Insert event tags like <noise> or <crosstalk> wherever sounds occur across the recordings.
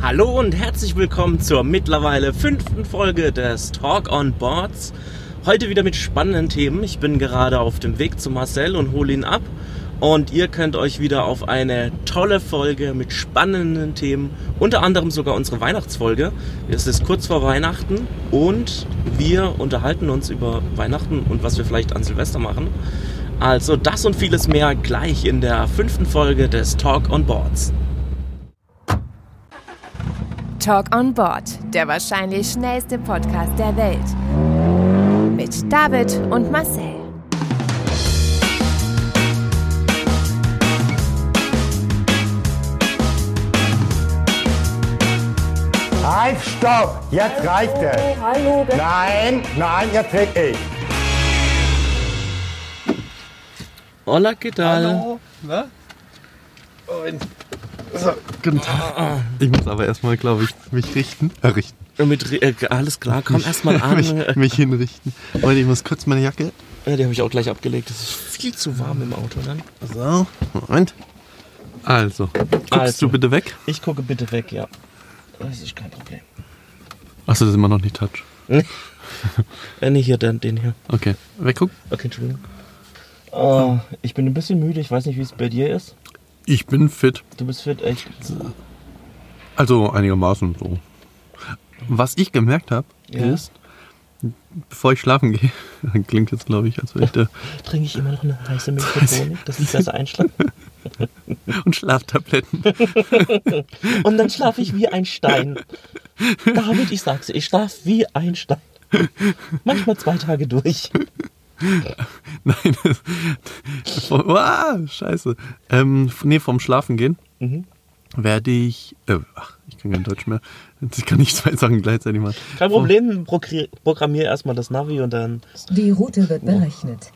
Hallo und herzlich willkommen zur mittlerweile fünften Folge des Talk on Boards. Heute wieder mit spannenden Themen. Ich bin gerade auf dem Weg zu Marcel und hole ihn ab. Und ihr könnt euch wieder auf eine tolle Folge mit spannenden Themen, unter anderem sogar unsere Weihnachtsfolge. Es ist kurz vor Weihnachten und wir unterhalten uns über Weihnachten und was wir vielleicht an Silvester machen. Also das und vieles mehr gleich in der fünften Folge des Talk on Boards. Talk on Board, der wahrscheinlich schnellste Podcast der Welt. Mit David und Marcel. Halt, stopp! Jetzt reicht es! Hallo, Nein, nein, jetzt red ich! Hola, ¿qué tal? Hallo, na? Und, so, guten Tag. Ich muss aber erstmal, glaube ich, mich richten. Äh, richten. Mit, äh, alles klar, komm erstmal <laughs> an. mich, mich hinrichten. Und ich muss kurz meine Jacke. Ja, die habe ich auch gleich abgelegt. Es ist viel zu warm im Auto dann. So, Moment. Also, guckst Also. du bitte weg? Ich gucke bitte weg, ja. Das ist kein Problem. Achso, das ist immer noch nicht Touch. <laughs> Äh, nee, hier, den, den hier. Okay, weggucken. Okay, Entschuldigung. Oh, ich bin ein bisschen müde. Ich weiß nicht, wie es bei dir ist. Ich bin fit. Du bist fit, echt. Also einigermaßen so. Was ich gemerkt habe, Ja. ist, bevor ich schlafen gehe, <laughs> klingt jetzt, glaube ich, als wäre ich da, <laughs> Trinke ich immer noch eine heiße Milch mit Honig, dass ich besser einschlafe. <laughs> und Schlaftabletten. Und dann schlafe ich wie ein Stein. David, ich sag's ich schlafe wie ein Stein. Manchmal zwei Tage durch. <laughs> Nein, vom, ah, scheiße. Ähm, nee, vom Schlafen gehen Mhm. werde ich, äh, ach, ich kann kein Deutsch mehr. Ich kann nicht zwei Sachen gleichzeitig machen. Kein Problem, progr- programmier erstmal das Navi und dann Die Route wird berechnet.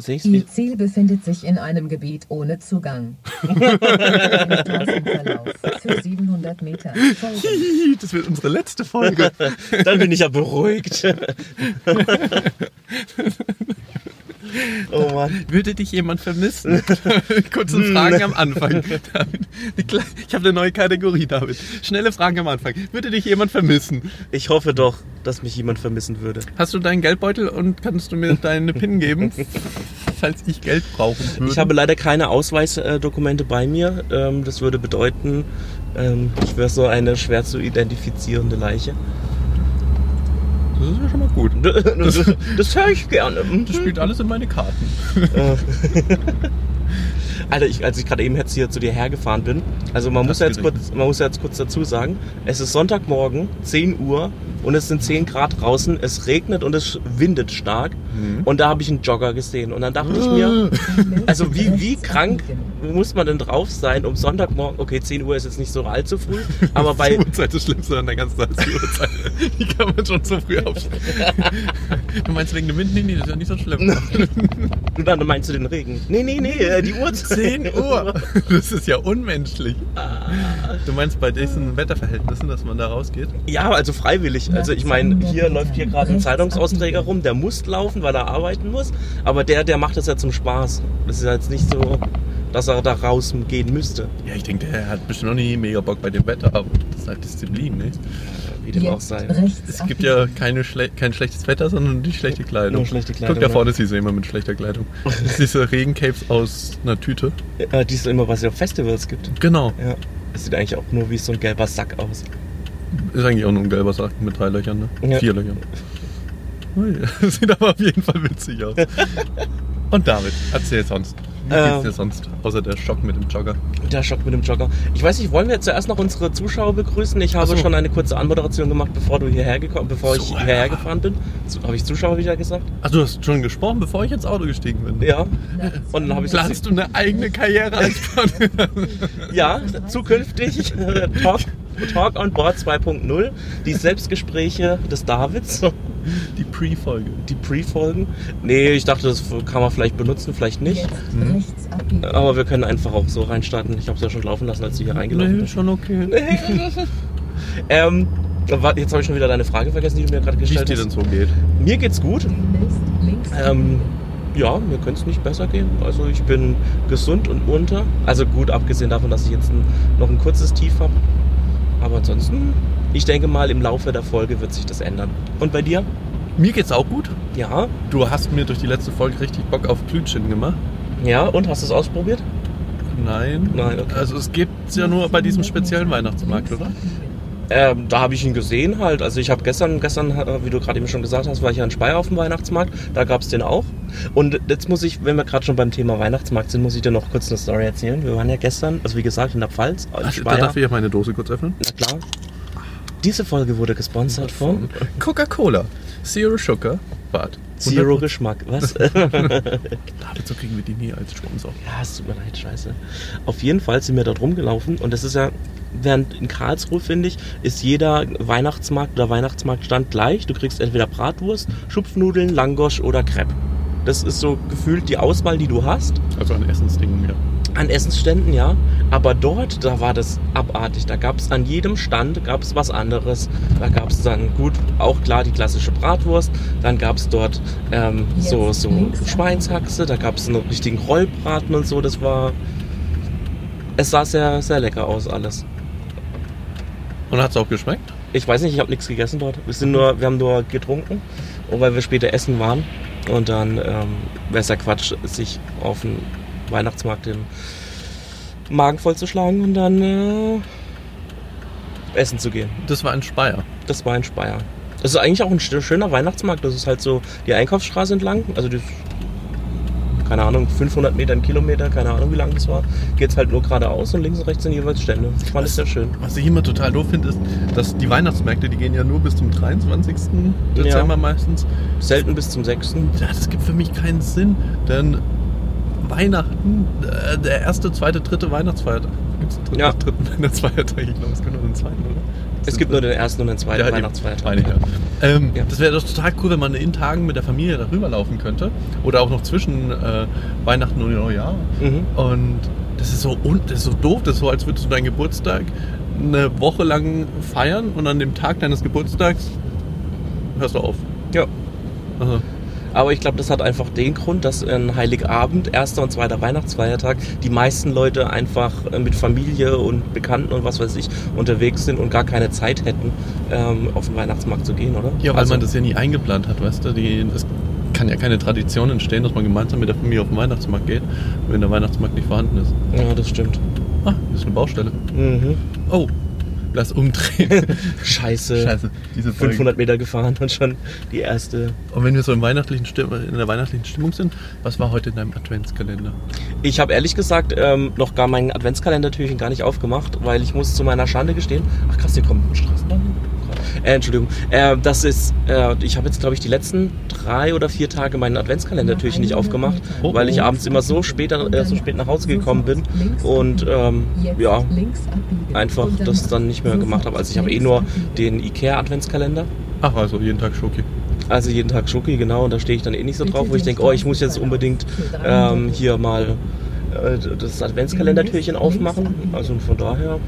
Sehe ich's Ihr. Ziel befindet sich in einem Gebiet ohne Zugang. <laughs> Für 700 Meter. Folgen. Das wird unsere letzte Folge. <laughs> Dann bin ich ja beruhigt. <laughs> oh Mann. Würde dich jemand vermissen? <laughs> Kurze Fragen am Anfang. Ich habe eine neue Kategorie, David. Schnelle Fragen am Anfang. Würde dich jemand vermissen? Ich hoffe doch, dass mich jemand vermissen würde. Hast du deinen Geldbeutel und kannst du mir deine PIN geben, <laughs> falls ich Geld brauchen würde? Ich habe leider keine Ausweisdokumente bei mir. Ähm, Das würde bedeuten, ähm, ich wäre so eine schwer zu identifizierende Leiche. Das ist ja schon mal gut. Das, das höre ich gerne. Das spielt alles in meine Karten. <laughs> <laughs> Alter, ich, als ich gerade eben jetzt hier zu dir hergefahren bin, also man muss, ja jetzt kurz, man muss ja jetzt kurz dazu sagen, es ist Sonntagmorgen, 10 Uhr und es sind 10 Grad draußen, es regnet und es windet stark Mhm. und da habe ich einen Jogger gesehen und dann dachte ich mir, <laughs> also wie, wie krank muss man denn drauf sein um Sonntagmorgen, okay 10 Uhr ist jetzt nicht so allzu früh, <laughs> aber bei, die Uhrzeit das Schlimmste an der ganzen Zeit ist die Uhrzeit. Die kann man schon so früh aufstehen. <laughs> Du meinst wegen dem Wind? Nee, nee, das ist ja nicht so schlimm. und dann meinst du den Regen? Nee, nee, nee, äh, die Uhrzeit. 10 <laughs> Uhr. Das ist ja unmenschlich. Du meinst bei diesen Wetterverhältnissen, dass man da rausgeht? Ja, also freiwillig. Also ich meine, hier läuft hier gerade ein Zeitungsausträger rum, der muss laufen, weil er arbeiten muss. Aber der, der macht das ja zum Spaß. Das ist ja jetzt nicht so, dass er da rausgehen müsste. Ja, ich denke, der hat bestimmt noch nie mega Bock bei dem Wetter, aber das ist halt Disziplin, ne? Wie dem auch sei. Es gibt ja keine schle kein schlechtes Wetter, sondern die schlechte Kleidung. Nur schlechte Kleidung, Guck, da ja. vorne siehst du immer mit schlechter Kleidung. <laughs> Das ist diese Regencapes aus einer Tüte. Äh, die es immer, was es auf Festivals gibt. Genau. Ja. Das sieht eigentlich auch nur wie so ein gelber Sack aus. Ist eigentlich auch nur ein gelber Sack mit drei Löchern, ne? Ja. Vier Löchern. <laughs> <laughs> Sieht aber auf jeden Fall witzig aus. Und David, erzähl sonst. Wie geht's Ähm. dir sonst? Außer der Schock mit dem Jogger. Der Schock mit dem Jogger. Ich weiß nicht, wollen wir zuerst noch unsere Zuschauer begrüßen? Ich habe so. schon eine kurze Anmoderation gemacht, bevor du hierher gekommen, bevor ich So, hierher ja. gefahren bin. So, habe ich Zuschauer wieder gesagt? Ach, du hast schon gesprochen, bevor ich ins Auto gestiegen bin. Ja. Und dann habe ich Planst du eine eigene Karriere <laughs> als Ja, zukünftig <laughs> Talk, Talk on Board 2.0, die Selbstgespräche des Davids, <laughs> Die Pre-Folge. die Pre-Folgen. Nee, ich dachte, das kann man vielleicht benutzen, vielleicht nicht. Abbiegen. Aber wir können einfach auch so reinstarten. Ich habe es ja schon laufen lassen, als du hier reingelaufen Nee, bist. schon okay. <laughs> Ähm, jetzt habe ich schon wieder deine Frage vergessen, die du mir gerade Wie es gestellt dir hast. denn so geht. Mir geht's gut. Ähm, ja, mir könnte es nicht besser gehen. Also ich bin gesund und munter. Also gut, abgesehen davon, dass ich jetzt ein, noch ein kurzes Tief habe. Aber ansonsten, ich denke mal, im Laufe der Folge wird sich das ändern. Und bei dir? Mir geht's auch gut. Ja. Du hast mir durch die letzte Folge richtig Bock auf Glütchen gemacht. Ja, und hast du es ausprobiert? Nein. Nein, okay. Also es gibt's ja nur bei diesem speziellen Weihnachtsmarkt, oder? Ähm, da habe ich ihn gesehen halt. Also ich habe gestern, gestern, äh, wie du gerade eben schon gesagt hast, war ich ja in Speyer auf dem Weihnachtsmarkt. Da gab es den auch. Und jetzt muss ich, wenn wir gerade schon beim Thema Weihnachtsmarkt sind, muss ich dir noch kurz eine Story erzählen. Wir waren ja gestern, also wie gesagt, in der Pfalz, in Ach, da darf ich ja meine Dose kurz öffnen. Na klar. Diese Folge wurde gesponsert von Coca-Cola. Zero Sugar, Bad. Zero Geschmack. Was? <laughs> <laughs> So kriegen wir die nie als Sponsor. Ja, es tut mir leid, scheiße. Auf jeden Fall sind wir dort rumgelaufen und das ist ja, während in Karlsruhe, finde ich, ist jeder Weihnachtsmarkt oder Weihnachtsmarktstand gleich. Du kriegst entweder Bratwurst, Schupfnudeln, Langosch oder Crepe. Das ist so gefühlt die Auswahl, die du hast. Also an Essensdingen, ja. An Essensständen, ja. Aber dort, da war das abartig. Da gab es an jedem Stand gab's was anderes. Da gab es dann gut, auch klar die klassische Bratwurst. Dann gab es dort ähm, so, so Schweinshaxe. Da gab es einen richtigen Rollbraten und so. Das war. Es sah sehr, sehr lecker aus alles. Und hat's auch geschmeckt? Ich weiß nicht, ich habe nichts gegessen dort. Wir, sind nur, wir haben nur getrunken, und weil wir später essen waren. Und dann ähm, wäre es ja Quatsch, sich auf den Weihnachtsmarkt den Magen vollzuschlagen und dann äh, essen zu gehen. Das war in Speyer. Das war in Speyer. Das ist eigentlich auch ein sch- schöner Weihnachtsmarkt. Das ist halt so die Einkaufsstraße entlang. Also die, keine Ahnung, 500 Meter, ein Kilometer, keine Ahnung wie lang das war. Geht es halt nur geradeaus und links und rechts sind jeweils Stände. Ich fand es sehr schön. Was ich immer total doof finde, ist, dass die Weihnachtsmärkte, die gehen ja nur bis zum 23. Dezember Ja. meistens. Selten bis zum 6. Ja, das gibt für mich keinen Sinn, denn Weihnachten, äh, der erste, zweite, dritte Weihnachtsfeiertag. Gibt es einen dritten, Ja. dritten Weihnachtsfeiertag? Ich glaube, es gibt nur einen zweiten, oder? Es gibt nur den ersten und den zweiten Ja. Weihnachtsfeiertag. Meine ich, ja. Ähm, Ja. Das wäre doch total cool, wenn man in Tagen mit der Familie darüber laufen könnte. Oder auch noch zwischen äh, Weihnachten und Neujahr. Mhm. Und das ist so das ist so doof, das ist so, als würdest du deinen Geburtstag eine Woche lang feiern und an dem Tag deines Geburtstags hörst du auf. Ja. Also, Aber ich glaube, das hat einfach den Grund, dass in Heiligabend, erster und zweiter Weihnachtsfeiertag, die meisten Leute einfach äh, mit Familie und Bekannten und was weiß ich unterwegs sind und gar keine Zeit hätten, ähm, auf den Weihnachtsmarkt zu gehen, oder? ja, weil Also, man das ja nie eingeplant hat, weißt du? Die, es kann ja keine Tradition entstehen, dass man gemeinsam mit der Familie auf den Weihnachtsmarkt geht, wenn der Weihnachtsmarkt nicht vorhanden ist. Ja, das stimmt. Ah, das ist eine Baustelle. Mhm. Oh, lass umdrehen. <laughs> Scheiße. Scheiße, diese Folge. 500 Meter gefahren und schon die erste. Und wenn wir so im weihnachtlichen Stimm in der weihnachtlichen Stimmung sind, was war heute in deinem Adventskalender? Ich habe ehrlich gesagt ähm, noch gar meinen Adventskalendertürchen gar nicht aufgemacht, weil ich muss zu meiner Schande gestehen. Ach krass, hier kommt ein Straßenbahn. Äh, Entschuldigung. Äh, das ist, äh, ich habe jetzt glaube ich die letzten drei oder vier Tage meinen Adventskalendertürchen nicht aufgemacht, Oh. weil ich abends immer so spät, äh, so spät nach Hause gekommen bin und ähm, ja, einfach das dann nicht mehr gemacht habe. Also ich habe eh nur den Ikea Adventskalender. Ach, also jeden Tag Schoki. Also jeden Tag Schoki, genau, und da stehe ich dann eh nicht so drauf, wo ich denke, oh, ich muss jetzt unbedingt ähm, hier mal äh, das Adventskalendertürchen aufmachen. Also von daher,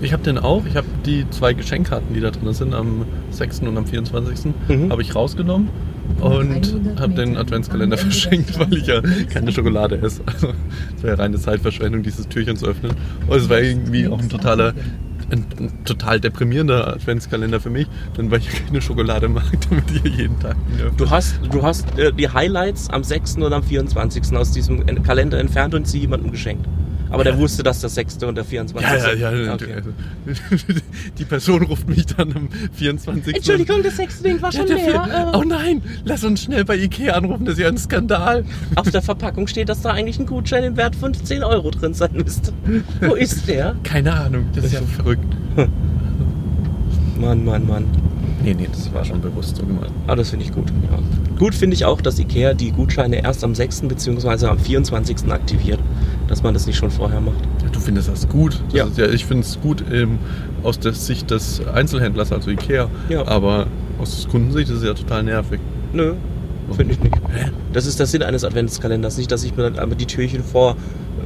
Ich habe den auch. Ich habe die zwei Geschenkkarten, die da drin sind, am 6. und am 24. Mhm. habe ich rausgenommen und habe den Adventskalender verschenkt, weil ich ja keine Schokolade esse. Also es wäre reine Zeitverschwendung, dieses Türchen zu öffnen. Und es war irgendwie auch ein totaler ein, ein total deprimierender Adventskalender für mich, denn weil ich ja keine Schokolade mag, <laughs> damit ich jeden Tag du hast, du hast äh, die Highlights am 6. und am 24. aus diesem En- Kalender entfernt und sie jemandem geschenkt. Aber der Ja. wusste, dass der 6. und der 24. Ja, ja, ja. Okay. Also, <laughs> die Person ruft mich dann am 24. Entschuldigung, der 6. Ding war Ja, schon der leer. vier- oh nein, lass uns schnell bei Ikea anrufen, das ist ja ein Skandal. Auf der Verpackung steht, dass da eigentlich ein Gutschein im Wert von 10 Euro drin sein müsste. Wo ist der? Keine Ahnung, das ist ja verrückt. <laughs> Mann, Mann, Mann. Nee, nee, das war schon bewusst so gemacht. Ah, das finde ich gut. Ja. Gut finde ich auch, dass Ikea die Gutscheine erst am 6. bzw. am 24. aktiviert. Dass man das nicht schon vorher macht. Ja, du findest das gut. Das Ja. Ist ja, ich finde es gut ähm, aus der Sicht des Einzelhändlers, also Ikea. Ja. Aber aus Kundensicht ist es ja total nervig. Nö, finde ich nicht. Hä? Das ist der Sinn eines Adventskalenders. Nicht, dass ich mir dann aber die Türchen vor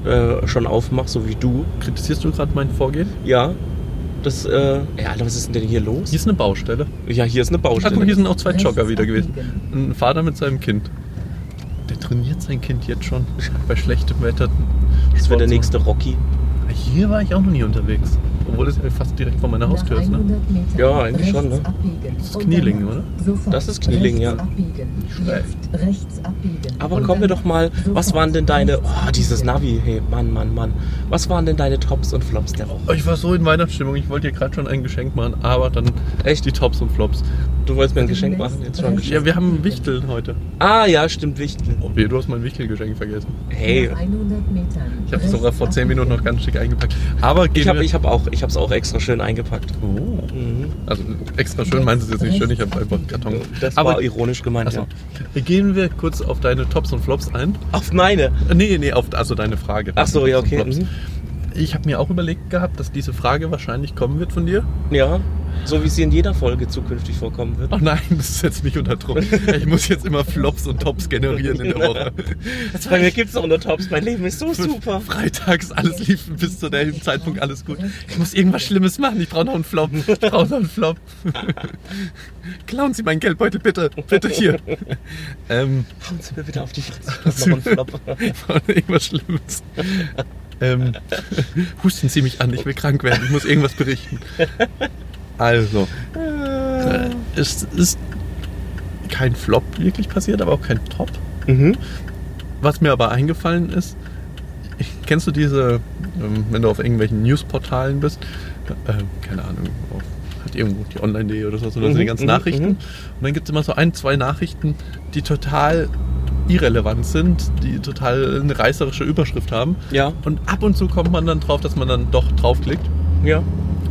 äh, schon aufmache, so wie du. Kritisierst du gerade mein Vorgehen? Ja. Das, äh, ja, Alter, was ist denn hier los? Hier ist eine Baustelle. Ja, hier ist eine Ah, guck, Baustelle. hier sind auch zwei Jogger wieder gewesen. abbiegen. Ein Vater mit seinem Kind. Der trainiert sein Kind jetzt schon <laughs> bei schlechtem Wetter. Das wird der nächste Rocky. machen. Hier war ich auch noch nie unterwegs. Obwohl ja fast direkt vor meiner Haustür ist, ne? 100 Metern Ja, eigentlich schon, ne? Das ist Knieling, oder? Das ist Knieling, ja. Aber kommen wir doch mal, was waren denn deine, oh, dieses. Navi, hey, Mann, Mann, Mann. Was waren denn deine Tops und Flops der Woche? Ich war so in Weihnachtsstimmung, ich wollte dir gerade schon ein Geschenk machen, aber dann Echt? die Tops und Flops. Du wolltest mir ein Geschenk machen, jetzt schon ein Geschenk. Ja, wir haben ein Wichtel heute. Ah, ja, stimmt, Wichtel. Oh du hast mein Wichtelgeschenk vergessen. Hey, Nach 100 Metern. Ich habe es sogar vor 10 Minuten noch ganz schick eingepackt. Aber ich habe hab auch, ich hab's auch extra schön eingepackt. Oh. Mhm. Also extra schön meinst du es jetzt nicht schön, ich habe einfach Karton. Das Aber war ironisch gemeint, Achso. ja. Gehen wir kurz auf deine Tops und Flops ein. Auf meine. Nee, nee, auf also deine Frage. Ach so, ja, okay. Mhm. Ich habe mir auch überlegt gehabt, dass diese Frage wahrscheinlich kommen wird von dir. Ja, so wie sie in jeder Folge zukünftig vorkommen wird. Ach nein, das ist jetzt nicht unter Druck. Ich muss jetzt immer Flops und Tops generieren in der Woche. Das Bei mir gibt's auch nur Tops, mein Leben ist so super. Freitags, alles lief bis zu dem Zeitpunkt alles gut. Ich muss irgendwas Schlimmes machen. Ich brauche noch einen Flop. Ich brauche noch einen Flop. Klauen Sie meinen Geldbeutel bitte. Bitte hier. Ähm, Hauen Sie mir bitte auf die Fresse. Das ist noch ein Flop. ich brauche irgendwas Schlimmes. Ähm, <laughs> husten Sie mich an. Ich will krank werden. Ich muss irgendwas berichten. Also, äh, es ist kein Flop wirklich passiert, aber auch kein Top. Mhm. Was mir aber eingefallen ist, kennst du diese, ähm, wenn du auf irgendwelchen Newsportalen bist, äh, keine Ahnung, auf halt irgendwo die Online.de oder so, oder so Mhm, die ganzen mhm, Nachrichten. mhm. Und dann gibt es immer so ein, zwei Nachrichten, die total irrelevant sind, die total eine reißerische Überschrift haben. Ja, Und ab und zu kommt man dann drauf, dass man dann doch draufklickt. ja.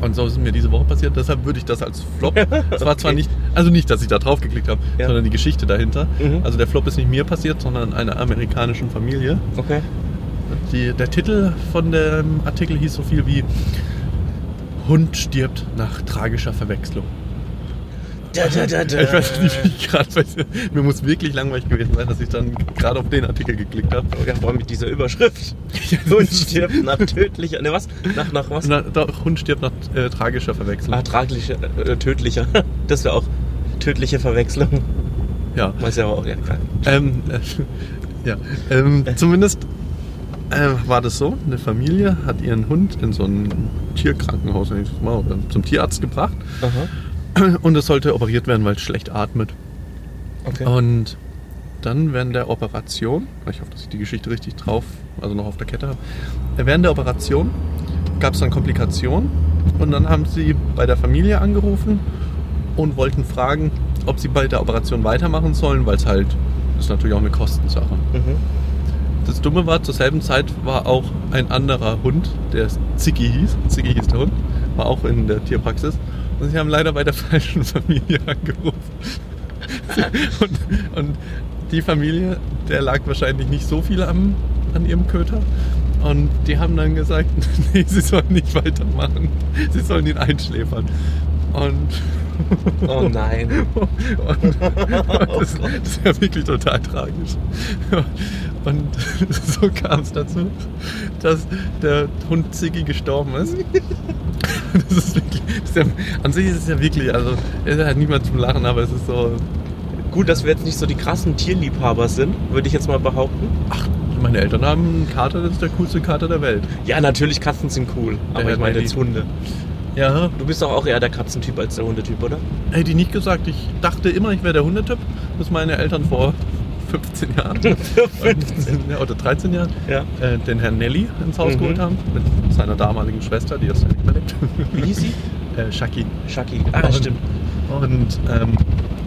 Und so ist mir diese Woche passiert. Deshalb würde ich das als Flop. <laughs> Es war zwar Okay. nicht, also nicht, dass ich da drauf geklickt habe, Ja. sondern die Geschichte dahinter. Mhm. Also der Flop ist nicht mir passiert, sondern einer amerikanischen Familie. Okay. Die, der Titel von dem Artikel hieß so viel wie Hund stirbt nach tragischer Verwechslung. Da, da, da, da. Ich weiß nicht, wie ich gerade. Mir muss wirklich langweilig gewesen sein, dass ich dann gerade auf den Artikel geklickt habe. Ja, vor allem mit dieser Überschrift. <laughs> Hund stirbt nach tödlicher. Ne, was? Nach, nach was? Na, doch, Hund stirbt nach äh, tragischer Verwechslung. Ah, tragischer, äh, tödlicher. <laughs> Das wäre auch tödliche Verwechslung. Ja. Weiß ja auch, ja, klar. Ähm, äh, <laughs> ja, ähm, zumindest äh, war das so. Eine Familie hat ihren Hund in so ein Tierkrankenhaus oder zum Tierarzt gebracht. Aha. <clears throat> Und es sollte operiert werden, weil es schlecht atmet. Okay. Und dann während der Operation, ich hoffe, dass ich die Geschichte richtig drauf, also noch auf der Kette habe, äh, während der Operation gab es dann Komplikationen und dann haben sie bei der Familie angerufen und wollten fragen, ob sie bei der Operation weitermachen sollen, weil es halt, das ist natürlich auch eine Kostensache. Mhm. Das Dumme war, zur selben Zeit war auch ein anderer Hund, der Ziggy hieß, Ziggy hieß der Hund, war auch in der Tierpraxis und sie haben leider bei der falschen Familie <laughs> angerufen. und, und die Familie, der lag wahrscheinlich nicht so viel am, an ihrem Köter. Und die haben dann gesagt, <laughs> nee, sie sollen nicht weitermachen. Sie sollen ihn einschläfern. Und, Oh nein. <laughs> und, und das, das ist ja wirklich total tragisch. Und <laughs> so kam es dazu, dass der Hund Ziggy gestorben ist. <laughs> Das ist wirklich, das ist ja, an sich ist es ja wirklich, also es ist halt niemand zum Lachen, aber es ist so, Gut, dass wir jetzt nicht so die krassen Tierliebhaber sind, würde ich jetzt mal behaupten. ach, meine Eltern haben einen Kater, das ist der coolste Kater der Welt. Ja, natürlich, Katzen sind cool. Aber Herr ich meine jetzt Hunde. Ja, Du bist doch auch eher der Katzentyp als der Hundetyp, oder? hätte ich nicht gesagt, ich dachte immer, ich wäre der Hundetyp, bis meine Eltern vor 15 Jahren <laughs> ja, oder 13 Jahren Ja. äh, den Herrn Nelly ins Haus Mhm. geholt haben, mit seiner damaligen Schwester, die jetzt ja nicht mehr lebt. Wie hieß sie? <laughs> äh, Shaki. Shaki. Ah, Und- stimmt. Und ähm,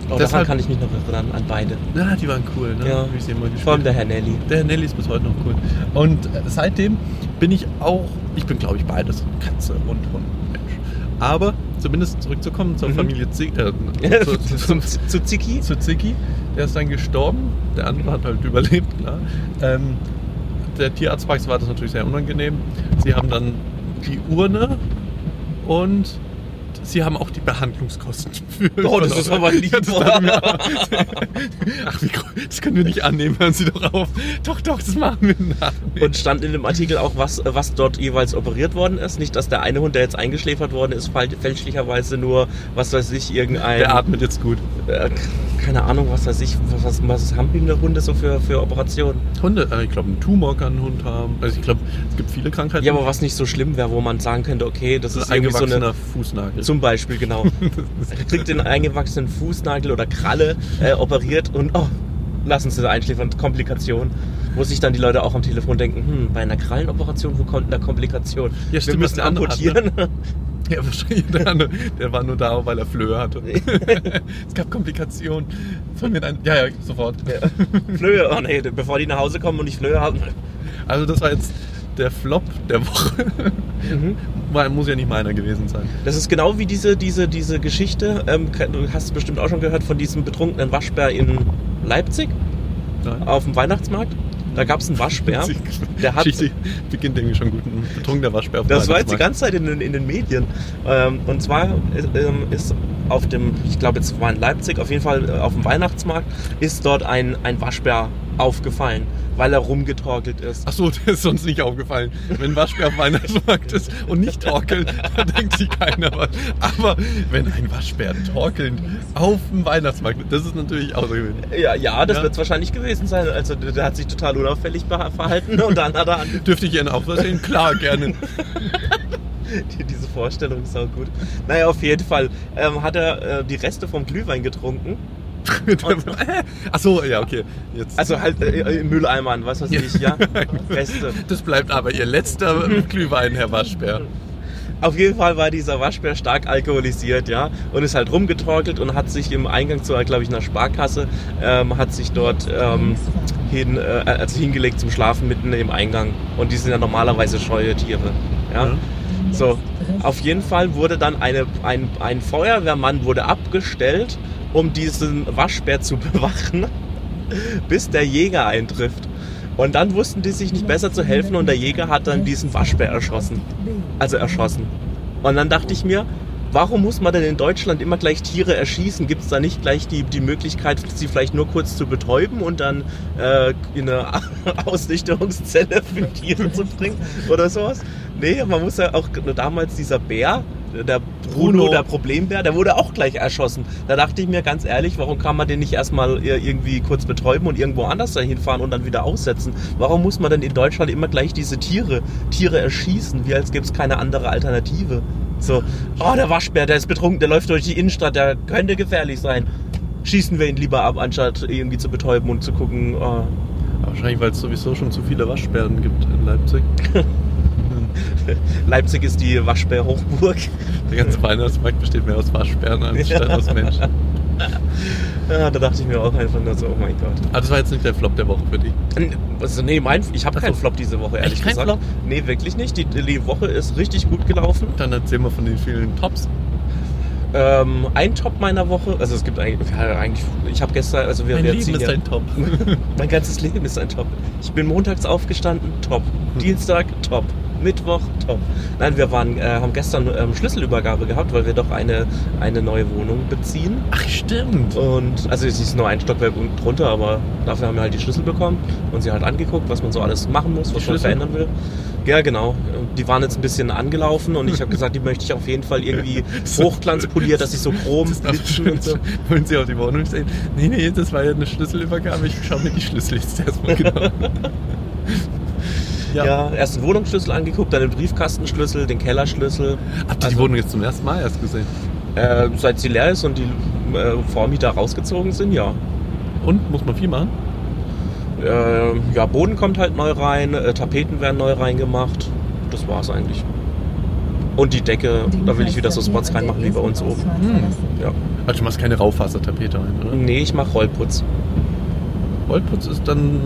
Oh, daran deshalb- kann ich mich noch erinnern, an beide. ja, die waren cool, ne? Ja. Wie sie immer gespielt Vor allem der Herr Nelly. Der Herr Nelly ist bis heute noch cool. Und äh, seitdem bin ich auch, ich bin glaube ich beides, Katze und Hund. Aber zumindest zurückzukommen zur Mhm. Familie Zig, äh, <laughs> zu, zu, zu, Ziki? zu Ziggy, der ist dann gestorben, der andere hat halt überlebt, klar. Ähm, der Tierarztpraxis war das natürlich sehr unangenehm. Sie haben dann die Urne und Sie haben auch die Behandlungskosten für. Oh, das ist aber lieb. Das auch. Ach, groß. Das können wir nicht annehmen. Hören Sie doch auf. Doch, doch, das machen wir nach. Und stand in dem Artikel auch, was, was dort jeweils operiert worden ist. Nicht, dass der eine Hund, der jetzt eingeschläfert worden ist, fälschlicherweise nur, was weiß ich, irgendein. Der atmet jetzt gut. äh, keine Ahnung, was weiß ich, was, was haben die Hunde so für, für Operationen? Hunde, äh, ich glaube, ein Tumor kann ein Hund haben. Also ich glaube, es gibt viele Krankheiten. Ja, aber was nicht so schlimm wäre, wo man sagen könnte, okay, das ist ein irgendwie so eine. Fußnagel. Zum Beispiel, genau. <laughs> Kriegt den eingewachsenen Fußnagel oder Kralle äh, operiert und oh, lassen Sie einschläfern, Komplikation. Wo sich dann die Leute auch am Telefon denken, hm, bei einer Krallenoperation, wo kommt denn da Komplikation? Ja, Wir stimmt, müssen das hat, ne? amputieren. <laughs> Ja, wahrscheinlich der, andere, der war nur da, weil er Flöhe hatte. <laughs> es gab Komplikationen. Von mir ein, ja, ja, sofort. Flöhe, oh nee, bevor die nach Hause kommen und ich Flöhe haben. Also das war jetzt der Flop der Woche. Mhm. Muss ja nicht meiner gewesen sein. Das ist genau wie diese, diese, diese Geschichte, ähm, du hast es bestimmt auch schon gehört, von diesem betrunkenen Waschbär in Leipzig Nein? auf dem Weihnachtsmarkt. Da gab es einen Waschbär. <laughs> Der hat, Geschichte beginnt irgendwie schon gut. Ein betrunkener Waschbär auf dem das war jetzt die ganze Zeit in den, in den Medien. Ähm, und zwar ist, ähm, ist auf dem, ich glaube jetzt war in Leipzig, auf jeden Fall äh, auf dem Weihnachtsmarkt, ist dort ein, ein Waschbär aufgefallen, weil er rumgetorkelt ist. Ach so, <laughs> der ist sonst nicht aufgefallen. Wenn ein Waschbär auf dem Weihnachtsmarkt <laughs> ist und nicht torkelt, <laughs> dann denkt sich keiner was. Aber wenn ein Waschbär torkelnd auf dem Weihnachtsmarkt, das ist natürlich außergewöhnlich. Ja, ja, das Ja. wird es wahrscheinlich gewesen sein. Also der, hat sich total unauffällig verhalten und dann hat er an Dürfte ich Ihren auch was sehen? Klar, gerne. Die- Diese Vorstellung ist auch gut. Naja, auf jeden Fall ähm, hat er äh, die Reste vom Glühwein getrunken. Ach so, ja, okay. Jetzt. Also halt äh, im Mülleimern, was weiß ich, ja. <laughs> Reste. das bleibt aber Ihr letzter <laughs> Glühwein, Herr Waschbär. Auf jeden Fall war dieser Waschbär stark alkoholisiert, ja. Und ist halt rumgetorkelt und hat sich im Eingang zu, glaube ich, einer Sparkasse, ähm, hat sich dort ähm, hin, äh, also hingelegt zum Schlafen mitten im Eingang. Und die sind ja normalerweise scheue Tiere, ja. Ja. So, auf jeden Fall wurde dann eine, ein, ein Feuerwehrmann wurde abgestellt, um diesen Waschbär zu <laughs> bewachen, bis der Jäger eintrifft. Und dann wussten die sich nicht besser zu helfen und der Jäger hat dann diesen Waschbär erschossen. Also erschossen. Und dann dachte ich mir, warum muss man denn in Deutschland immer gleich Tiere erschießen? Gibt es da nicht gleich die, die Möglichkeit, sie vielleicht nur kurz zu betäuben und dann äh, in eine <laughs> Ausnüchterungszelle für Tiere zu bringen oder sowas? Nee, man muss ja auch damals dieser Bär, der Bruno, Bruno. der Problembär, der wurde auch gleich erschossen. Da dachte ich mir ganz ehrlich, warum kann man den nicht erstmal irgendwie kurz betäuben und irgendwo anders dahin fahren und dann wieder aussetzen? Warum muss man denn in Deutschland immer gleich diese Tiere, Tiere erschießen, wie als gäbe es keine andere Alternative? So, oh, der Waschbär, der ist betrunken, der läuft durch die Innenstadt, der könnte gefährlich sein. Schießen wir ihn lieber ab, anstatt irgendwie zu betäuben und zu gucken, oh, Wahrscheinlich, weil es sowieso schon zu viele Waschbären gibt in Leipzig. <laughs> <laughs> Leipzig ist die Waschbär-Hochburg. <laughs> Der ganze Weihnachtsmarkt besteht mehr aus Waschbären als Ja. aus Menschen. <laughs> Ja, da dachte ich mir auch einfach nur so, oh mein Gott. Aber das war jetzt nicht der Flop der Woche für dich. Also, nee, mein, ich habe Ach so. keinen Flop diese Woche, ehrlich gesagt. Flop? Nee, wirklich nicht. Die, die Woche ist richtig gut gelaufen. Dann erzähl mal von den vielen Tops. Ähm, ein Top meiner Woche, also es gibt eigentlich, ja, eigentlich ich habe gestern, also wir, Mein wir Leben ist ja, ein Top. mein ganzes Leben ist ein Top. Ich bin montags aufgestanden, top. Hm. Dienstag, top. Mittwoch, top. Nein, wir waren, äh, haben gestern ähm, Schlüsselübergabe gehabt, weil wir doch eine, eine neue Wohnung beziehen. Ach, stimmt. Und also es ist nur ein Stockwerk unten drunter, aber dafür haben wir halt die Schlüssel bekommen und sie halt angeguckt, was man so alles machen muss, was man verändern will. Ja, genau. Die waren jetzt ein bisschen angelaufen und ich habe <laughs> gesagt, die möchte ich auf jeden Fall irgendwie hochglanzpoliert, dass sie so chrom Das ist aber blitzen und so. Wollen Sie auch die Wohnung sehen? Nee, nee, das war ja eine Schlüsselübergabe. Ich schaue mir die Schlüssel jetzt erstmal genau <laughs> an. Ja. erst den Wohnungsschlüssel angeguckt, dann den Briefkastenschlüssel, den Kellerschlüssel. Habt ihr die Also- Wohnung jetzt zum ersten Mal erst gesehen? Äh, seit sie leer ist und die äh, Vormieter rausgezogen sind, ja. Und? Muss man viel machen? Äh, ja, Boden kommt halt neu rein, äh, Tapeten werden neu reingemacht. Das war's eigentlich. Und die Decke, da will ich wieder so Spots reinmachen wie bei uns oben. Ja. Also du machst keine Raufasertapete rein, oder? Nee, ich mach Rollputz. Rollputz ist dann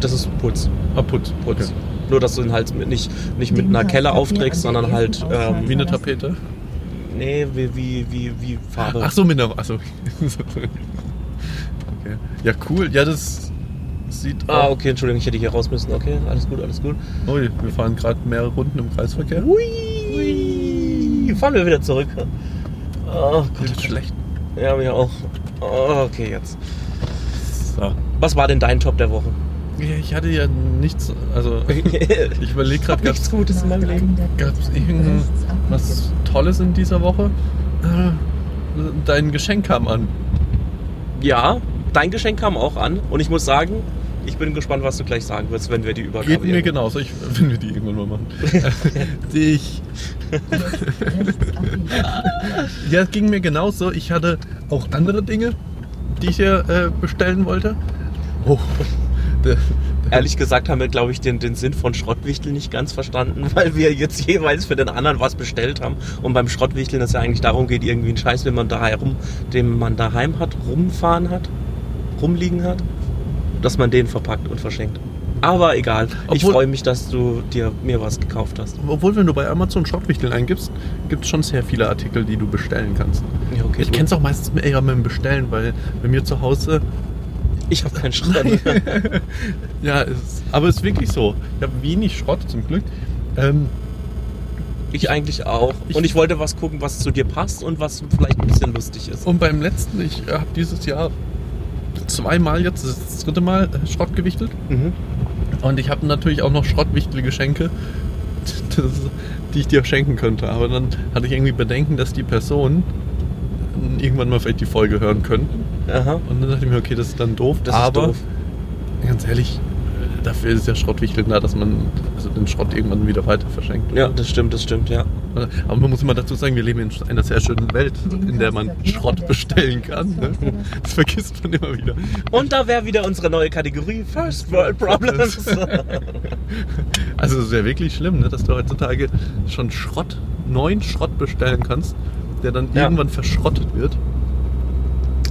Das ist Putz. äh, ah, Putz. Putz. Okay. Nur, dass du ihn halt mit, nicht, nicht mit einer Kelle aufträgst, sondern halt, ähm, Wie eine Tapete? nee, wie, wie, wie, wie Farbe. Ach so, mit einer. Achso. <laughs> okay. Ja, cool. Ja, das sieht. Ah, auch- okay, Entschuldigung, ich hätte hier raus müssen. Okay, alles gut, alles gut. Ui, wir fahren gerade mehrere Runden im Kreisverkehr. Hui! Fahren wir wieder zurück. Oh Gott. wird schlecht. Ja, mir auch. Oh, okay, jetzt. So. Was war denn dein Top der Woche? Ja, ich hatte ja nichts, also <laughs> ich überlege gerade, gab nichts Gutes in meinem Leben. es irgendwas Tolles in dieser Woche? Äh, Dein Geschenk kam an. Ja, dein Geschenk kam auch an und ich muss sagen, ich bin gespannt, was du gleich sagen wirst, wenn wir die Übergabe Geht mir irgendwann- genauso, ich, <laughs> wenn wir die irgendwann mal machen. <laughs> Die ich, Rechts abbiegen. ja, es ging mir genauso. Ich hatte auch andere Dinge, die ich hier äh, bestellen wollte. Oh, Ehrlich gesagt haben wir, glaube ich, den, den Sinn von Schrottwichteln nicht ganz verstanden, <laughs> weil wir jetzt jeweils für den anderen was bestellt haben. Und beim Schrottwichteln es ja eigentlich darum geht, irgendwie einen Scheiß, den man daheim, den man daheim hat, rumfahren hat, rumliegen hat, dass man den verpackt und verschenkt. Aber egal. ich Obwohl- freue mich, dass du dir mir was gekauft hast. Obwohl, wenn du bei Amazon Schrottwichteln eingibst, gibt es schon sehr viele Artikel, die du bestellen kannst. Ja, okay. Ich kenne es auch meistens eher mit dem Bestellen, weil bei mir zu Hause, Ich habe keinen Schrott. <laughs> ja, es, aber es ist wirklich so. Ich habe wenig Schrott zum Glück. Ähm, Ich eigentlich auch. Ich- Und ich wollte was gucken, was zu dir passt und was vielleicht ein bisschen lustig ist. und beim letzten, ich habe dieses Jahr zweimal jetzt, das ist das dritte Mal äh, Schrott gewichtelt. Mhm. Und ich habe natürlich auch noch Schrottwichtelgeschenke, <laughs> die ich dir schenken könnte. Aber dann hatte ich irgendwie Bedenken, dass die Personen irgendwann mal vielleicht die Folge hören könnten. Aha. Und dann dachte ich mir, okay, das ist dann doof. Das ist aber doof. ganz ehrlich, dafür ist ja Schrottwichteln da, dass man also den Schrott irgendwann wieder weiter verschenkt. Ja, das stimmt, das stimmt, ja. Aber man muss immer dazu sagen, wir leben in einer sehr schönen Welt, in der man Schrott bestellen kann. Ne? Das vergisst man immer wieder. Und da wäre wieder unsere neue Kategorie First World Problems. <laughs> Also es ist ja wirklich schlimm, ne, dass du heutzutage schon Schrott, neuen Schrott bestellen kannst, der dann Ja. irgendwann verschrottet wird.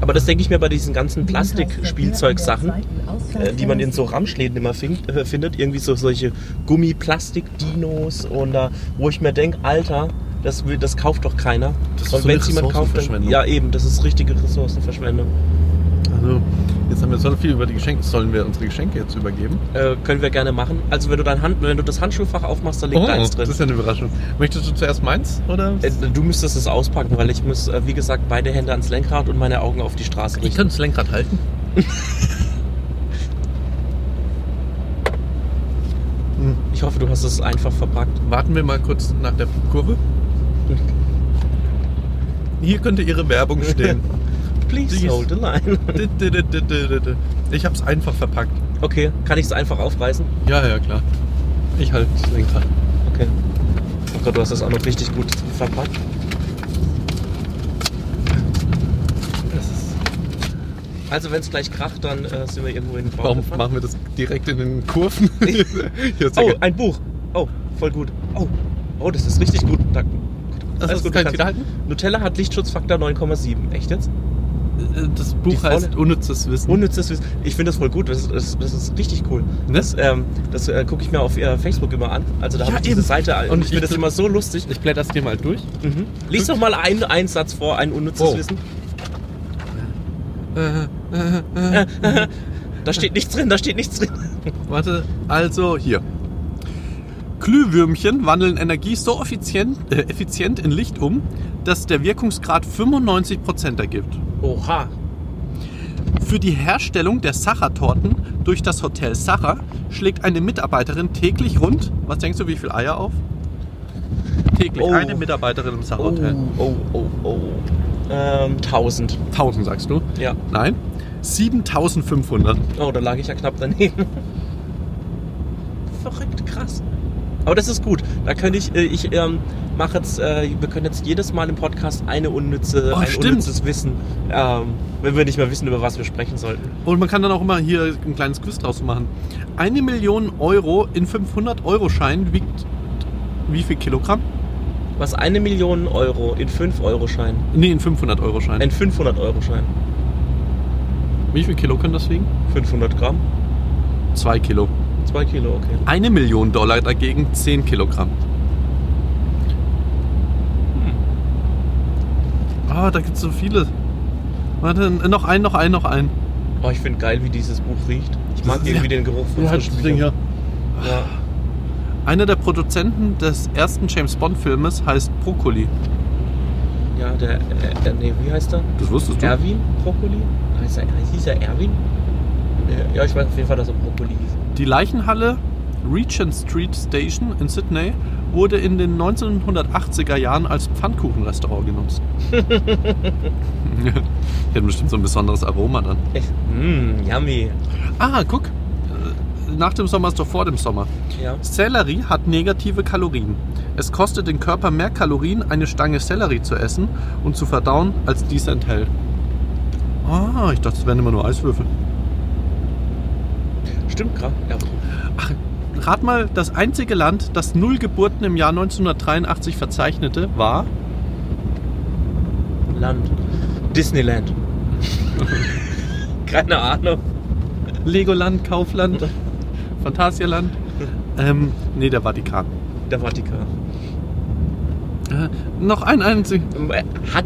Aber das denke ich mir bei diesen ganzen Plastikspielzeugsachen, äh, die man in so Ramschläden immer find, äh, findet. Irgendwie so solche Gummiplastik-Dinos oder wo ich mir denke, Alter, das, das kauft doch keiner. Das ist Und so wenn es jemand kauft, dann, Ressourcenverschwendung. ja eben, das ist richtige Ressourcenverschwendung. Also jetzt haben wir so viel über die Geschenke. Sollen wir unsere Geschenke jetzt übergeben? Äh, können wir gerne machen. Also wenn du dein Hand, wenn du das Handschuhfach aufmachst, da liegt eins drin. Oh, das ist ja eine Überraschung. Möchtest du zuerst meins? Oder? Äh, Du müsstest es auspacken, weil ich muss, äh, wie gesagt, beide Hände ans Lenkrad und meine Augen auf die Straße Ich richten. kann das Lenkrad halten. <laughs> Ich hoffe, du hast es einfach verpackt. Warten wir mal kurz nach der Kurve. <laughs> Hier könnte Ihre Werbung stehen. <laughs> Please Please. hold the line. Ich habe es einfach verpackt. Okay, kann ich es einfach aufreißen? Ja, ja, klar. Ich halte das Lenkrad. Okay. Oh Gott, du hast das auch noch richtig gut verpackt. Das ist, Also wenn es gleich kracht, dann äh, sind wir irgendwo in den Baum warum gefahren. machen wir das direkt in den Kurven? <laughs> Oh, ein Buch. Oh, voll gut. Oh, oh das ist richtig gut. Da, Das alles ist gut, du kannst-? Nutella hat Lichtschutzfaktor 9,7. Echt jetzt? Das Die Buch heißt volle- Unnützes Wissen. Unnützes Wissen. Ich finde das voll gut. Das, das, das ist richtig cool. Ne? Das, ähm, das äh, gucke ich mir auf äh, Facebook immer an. Also da Ja, habe ich diese eben. Seite und ich finde das immer so lustig. ich blätter es dir mal durch. Mhm. Lies doch mal einen, einen Satz vor, ein unnützes Oh. Wissen. Äh, äh, äh. <laughs> Da steht nichts drin, da steht nichts drin. Warte, also hier. Glühwürmchen wandeln Energie so effizient, äh, effizient in Licht um, dass der Wirkungsgrad 95% ergibt. Oha. Für die Herstellung der Sacher-Torten durch das Hotel Sacher schlägt eine Mitarbeiterin täglich rund, was denkst du, wie viel Eier auf? Täglich Oh. eine Mitarbeiterin im Oh, Sacher-Hotel. oh, oh, oh. Ähm, 1000. 1000 sagst du? Ja. Nein. 7500. Oh, da lag ich ja knapp daneben. Verrückt, krass. Aber das ist gut. Da könnte ich, äh, ich ähm, mache jetzt, äh, wir können jetzt jedes Mal im Podcast eine unnütze, Oh, ein stimmt. unnützes Wissen, ähm, wenn wir nicht mehr wissen, über was wir sprechen sollten. Und man kann dann auch immer hier ein kleines Quiz draus machen. Eine Million Euro in 500 Euro Schein wiegt wie viel Kilogramm? Was eine Million Euro in 5 Euro Schein, Nee, in 500 Euro Schein. ein 500 Euro Schein, Wie viel Kilo können das wiegen? 500 Gramm, Zwei Kilo. 2 Kilo, okay. Eine Million Dollar dagegen 10 Kilogramm. Ah, da gibt es so viele. Warte, noch ein, noch ein, noch ein. Oh, ich finde geil, wie dieses Buch riecht. Ich mag irgendwie ja. den Geruch von Ja, frischen Ding hier. Ja. Einer der Produzenten des ersten James Bond Filmes heißt Brokkoli. Ja, der, äh, äh, nee, wie heißt er? Das wusstest du? Erwin Brokkoli? Heißt er, hieß er Erwin? Ja, ich weiß auf jeden Fall, dass er Brokkoli hieß. Die Leichenhalle Regent Street Station in Sydney wurde in den 1980er Jahren als Pfannkuchenrestaurant genutzt. <laughs> Die hat bestimmt so ein besonderes Aroma dann. Mmm, yummy. Ah, guck. Äh, Nach dem Sommer ist doch vor dem Sommer. Ja. Sellerie hat negative Kalorien. Es kostet den Körper mehr Kalorien, eine Stange Sellerie zu essen und zu verdauen, als dies enthält. Ah, ich dachte, es wären immer nur Eiswürfel. Stimmt gerade. Ja. Ach, rat mal, das einzige Land, das null Geburten im Jahr 1983 verzeichnete, war Land. Disneyland. <laughs> Keine Ahnung. Legoland, Kaufland, <laughs> Phantasialand. Ähm, nee, der Vatikan. Der Vatikan. Äh, noch ein einzig. Hat,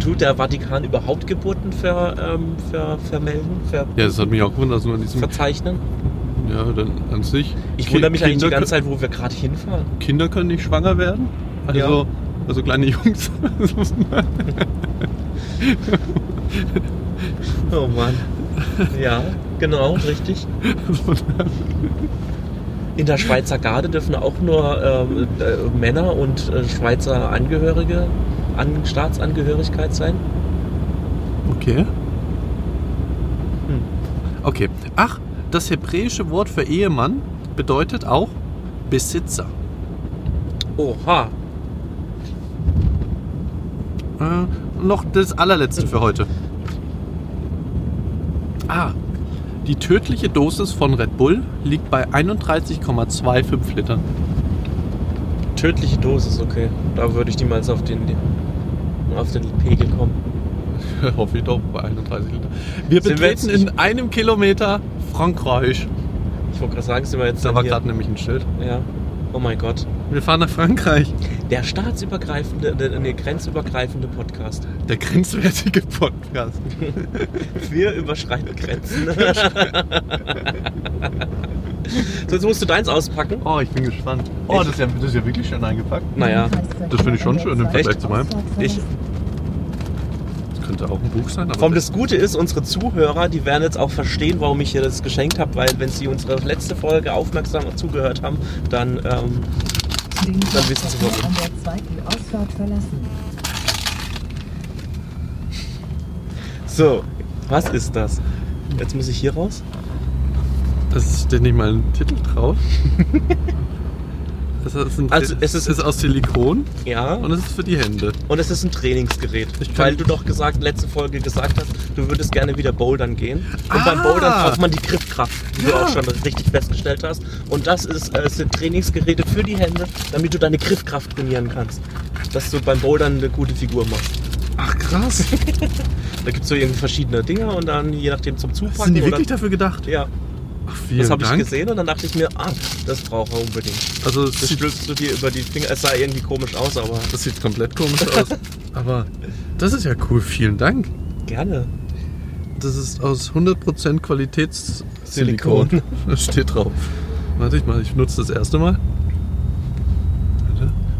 tut der Vatikan überhaupt Geburten ver, ähm, ver, vermelden, ver, Ja, das hat mich auch gewundert, dass nur an diesem. verzeichnen? Ja, dann an sich. Ich Ki- wundere mich eigentlich die Kinder ganze Zeit, wo wir gerade hinfahren. Kinder können nicht schwanger werden. Also, Ja. also kleine Jungs. <laughs> Oh Mann. Ja, genau, richtig. <laughs> In der Schweizer Garde dürfen auch nur ähm, äh, Männer und äh, Schweizer Angehörige an Staatsangehörigkeit sein. okay. Hm. Okay. Ach, das hebräische Wort für Ehemann bedeutet auch Besitzer. Oha. Äh, noch das allerletzte für heute. Ah, die tödliche Dosis von Red Bull liegt bei 31,25 Litern. Tödliche Dosis, okay. Da würde ich niemals auf den, auf den Pegel kommen. <laughs> Hoffe ich doch, bei 31 Litern. Wir Sind wir betreten jetzt- in einem Kilometer Frankreich. Ich wollte gerade sagen, sind wir jetzt Da war gerade nämlich ein Schild. Ja. Oh mein Gott. Wir fahren nach Frankreich. Der staatsübergreifende, der, der grenzübergreifende Podcast. Der grenzwertige Podcast. <laughs> Wir überschreiten Grenzen. <laughs> so, jetzt musst du deins auspacken. Oh, ich bin gespannt. Oh, das ist ja, das ist ja wirklich schön eingepackt. Naja, Das finde ich schon schön im Vergleich Echt? zu meinem. Ich- Das könnte auch ein Buch sein, aber. Das Gute ist, unsere Zuhörer, die werden jetzt auch verstehen, warum ich hier das geschenkt habe, weil wenn sie unsere letzte Folge aufmerksam zugehört haben, dann ähm, Dann wissen Sie warum. An der zweiten Ausfahrt verlassen. so, was ist das? Jetzt muss ich hier raus. Das steht nicht mal ein Titel drauf. <laughs> Das ist, ein, Also, es ist- es ist aus Silikon Ja. und es ist für die Hände. Und es ist ein Trainingsgerät. Weil du doch gesagt, letzte Folge gesagt hast, du würdest gerne wieder bouldern gehen. Und Ah. beim Bouldern braucht man die Griffkraft, wie du Ja. auch schon richtig festgestellt hast. Und das ist, äh, sind Trainingsgeräte für die Hände, damit du deine Griffkraft trainieren kannst. Dass du beim Bouldern eine gute Figur machst. Ach krass. <laughs> Da gibt es so irgendwie verschiedene Dinger und dann je nachdem zum Zupacken. Sind die wirklich dafür gedacht? Ja, Ach, das habe ich gesehen und dann dachte ich mir, ah, das braucht er unbedingt. Also es Das sieht, stülpst du dir über die Finger. Es sah irgendwie komisch aus, aber das sieht komplett komisch aus. <laughs> Aber das ist ja cool. Vielen Dank. gerne. Das ist aus 100% Qualitätssilikon. Silikon. <laughs> Das steht drauf. Warte ich mal, ich nutze das erste Mal.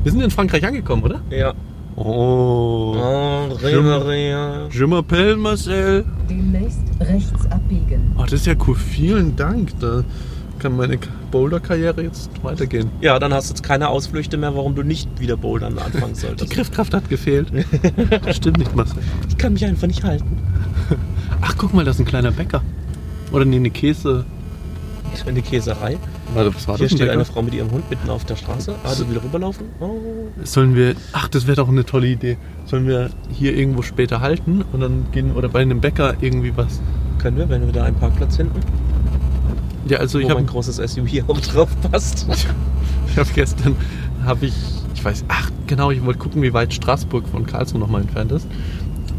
Wir sind in Frankreich angekommen, oder? Ja. Oh. Oh. Je m'appelle Marcel. Demnächst rechts abbiegen. Oh, das ist ja cool. Vielen Dank. Da kann meine Boulder-Karriere jetzt weitergehen. Ja, dann hast du jetzt keine Ausflüchte mehr, warum du nicht wieder bouldern anfangen <laughs> Die solltest. Griffkraft hat gefehlt. Das stimmt nicht, Marcel. Ich kann mich einfach nicht halten. Ach, guck mal, das ist ein kleiner Bäcker. Oder nee, eine Käse. Eine Käserei. Warte, was war Hier das? steht eine Bäcker? Frau mit ihrem Hund mitten auf der Straße. Ah, du will rüberlaufen? Oh. Sollen wir. Ach, das wäre doch eine tolle Idee. Sollen wir hier irgendwo später halten und dann gehen oder bei einem Bäcker irgendwie was? Können wir, wenn wir da einen Parkplatz finden, Ja, also wo ich habe großes SUV auch drauf passt. <laughs> ich hab gestern habe ich ich weiß ach genau ich wollte gucken wie weit Straßburg von Karlsruhe nochmal entfernt ist,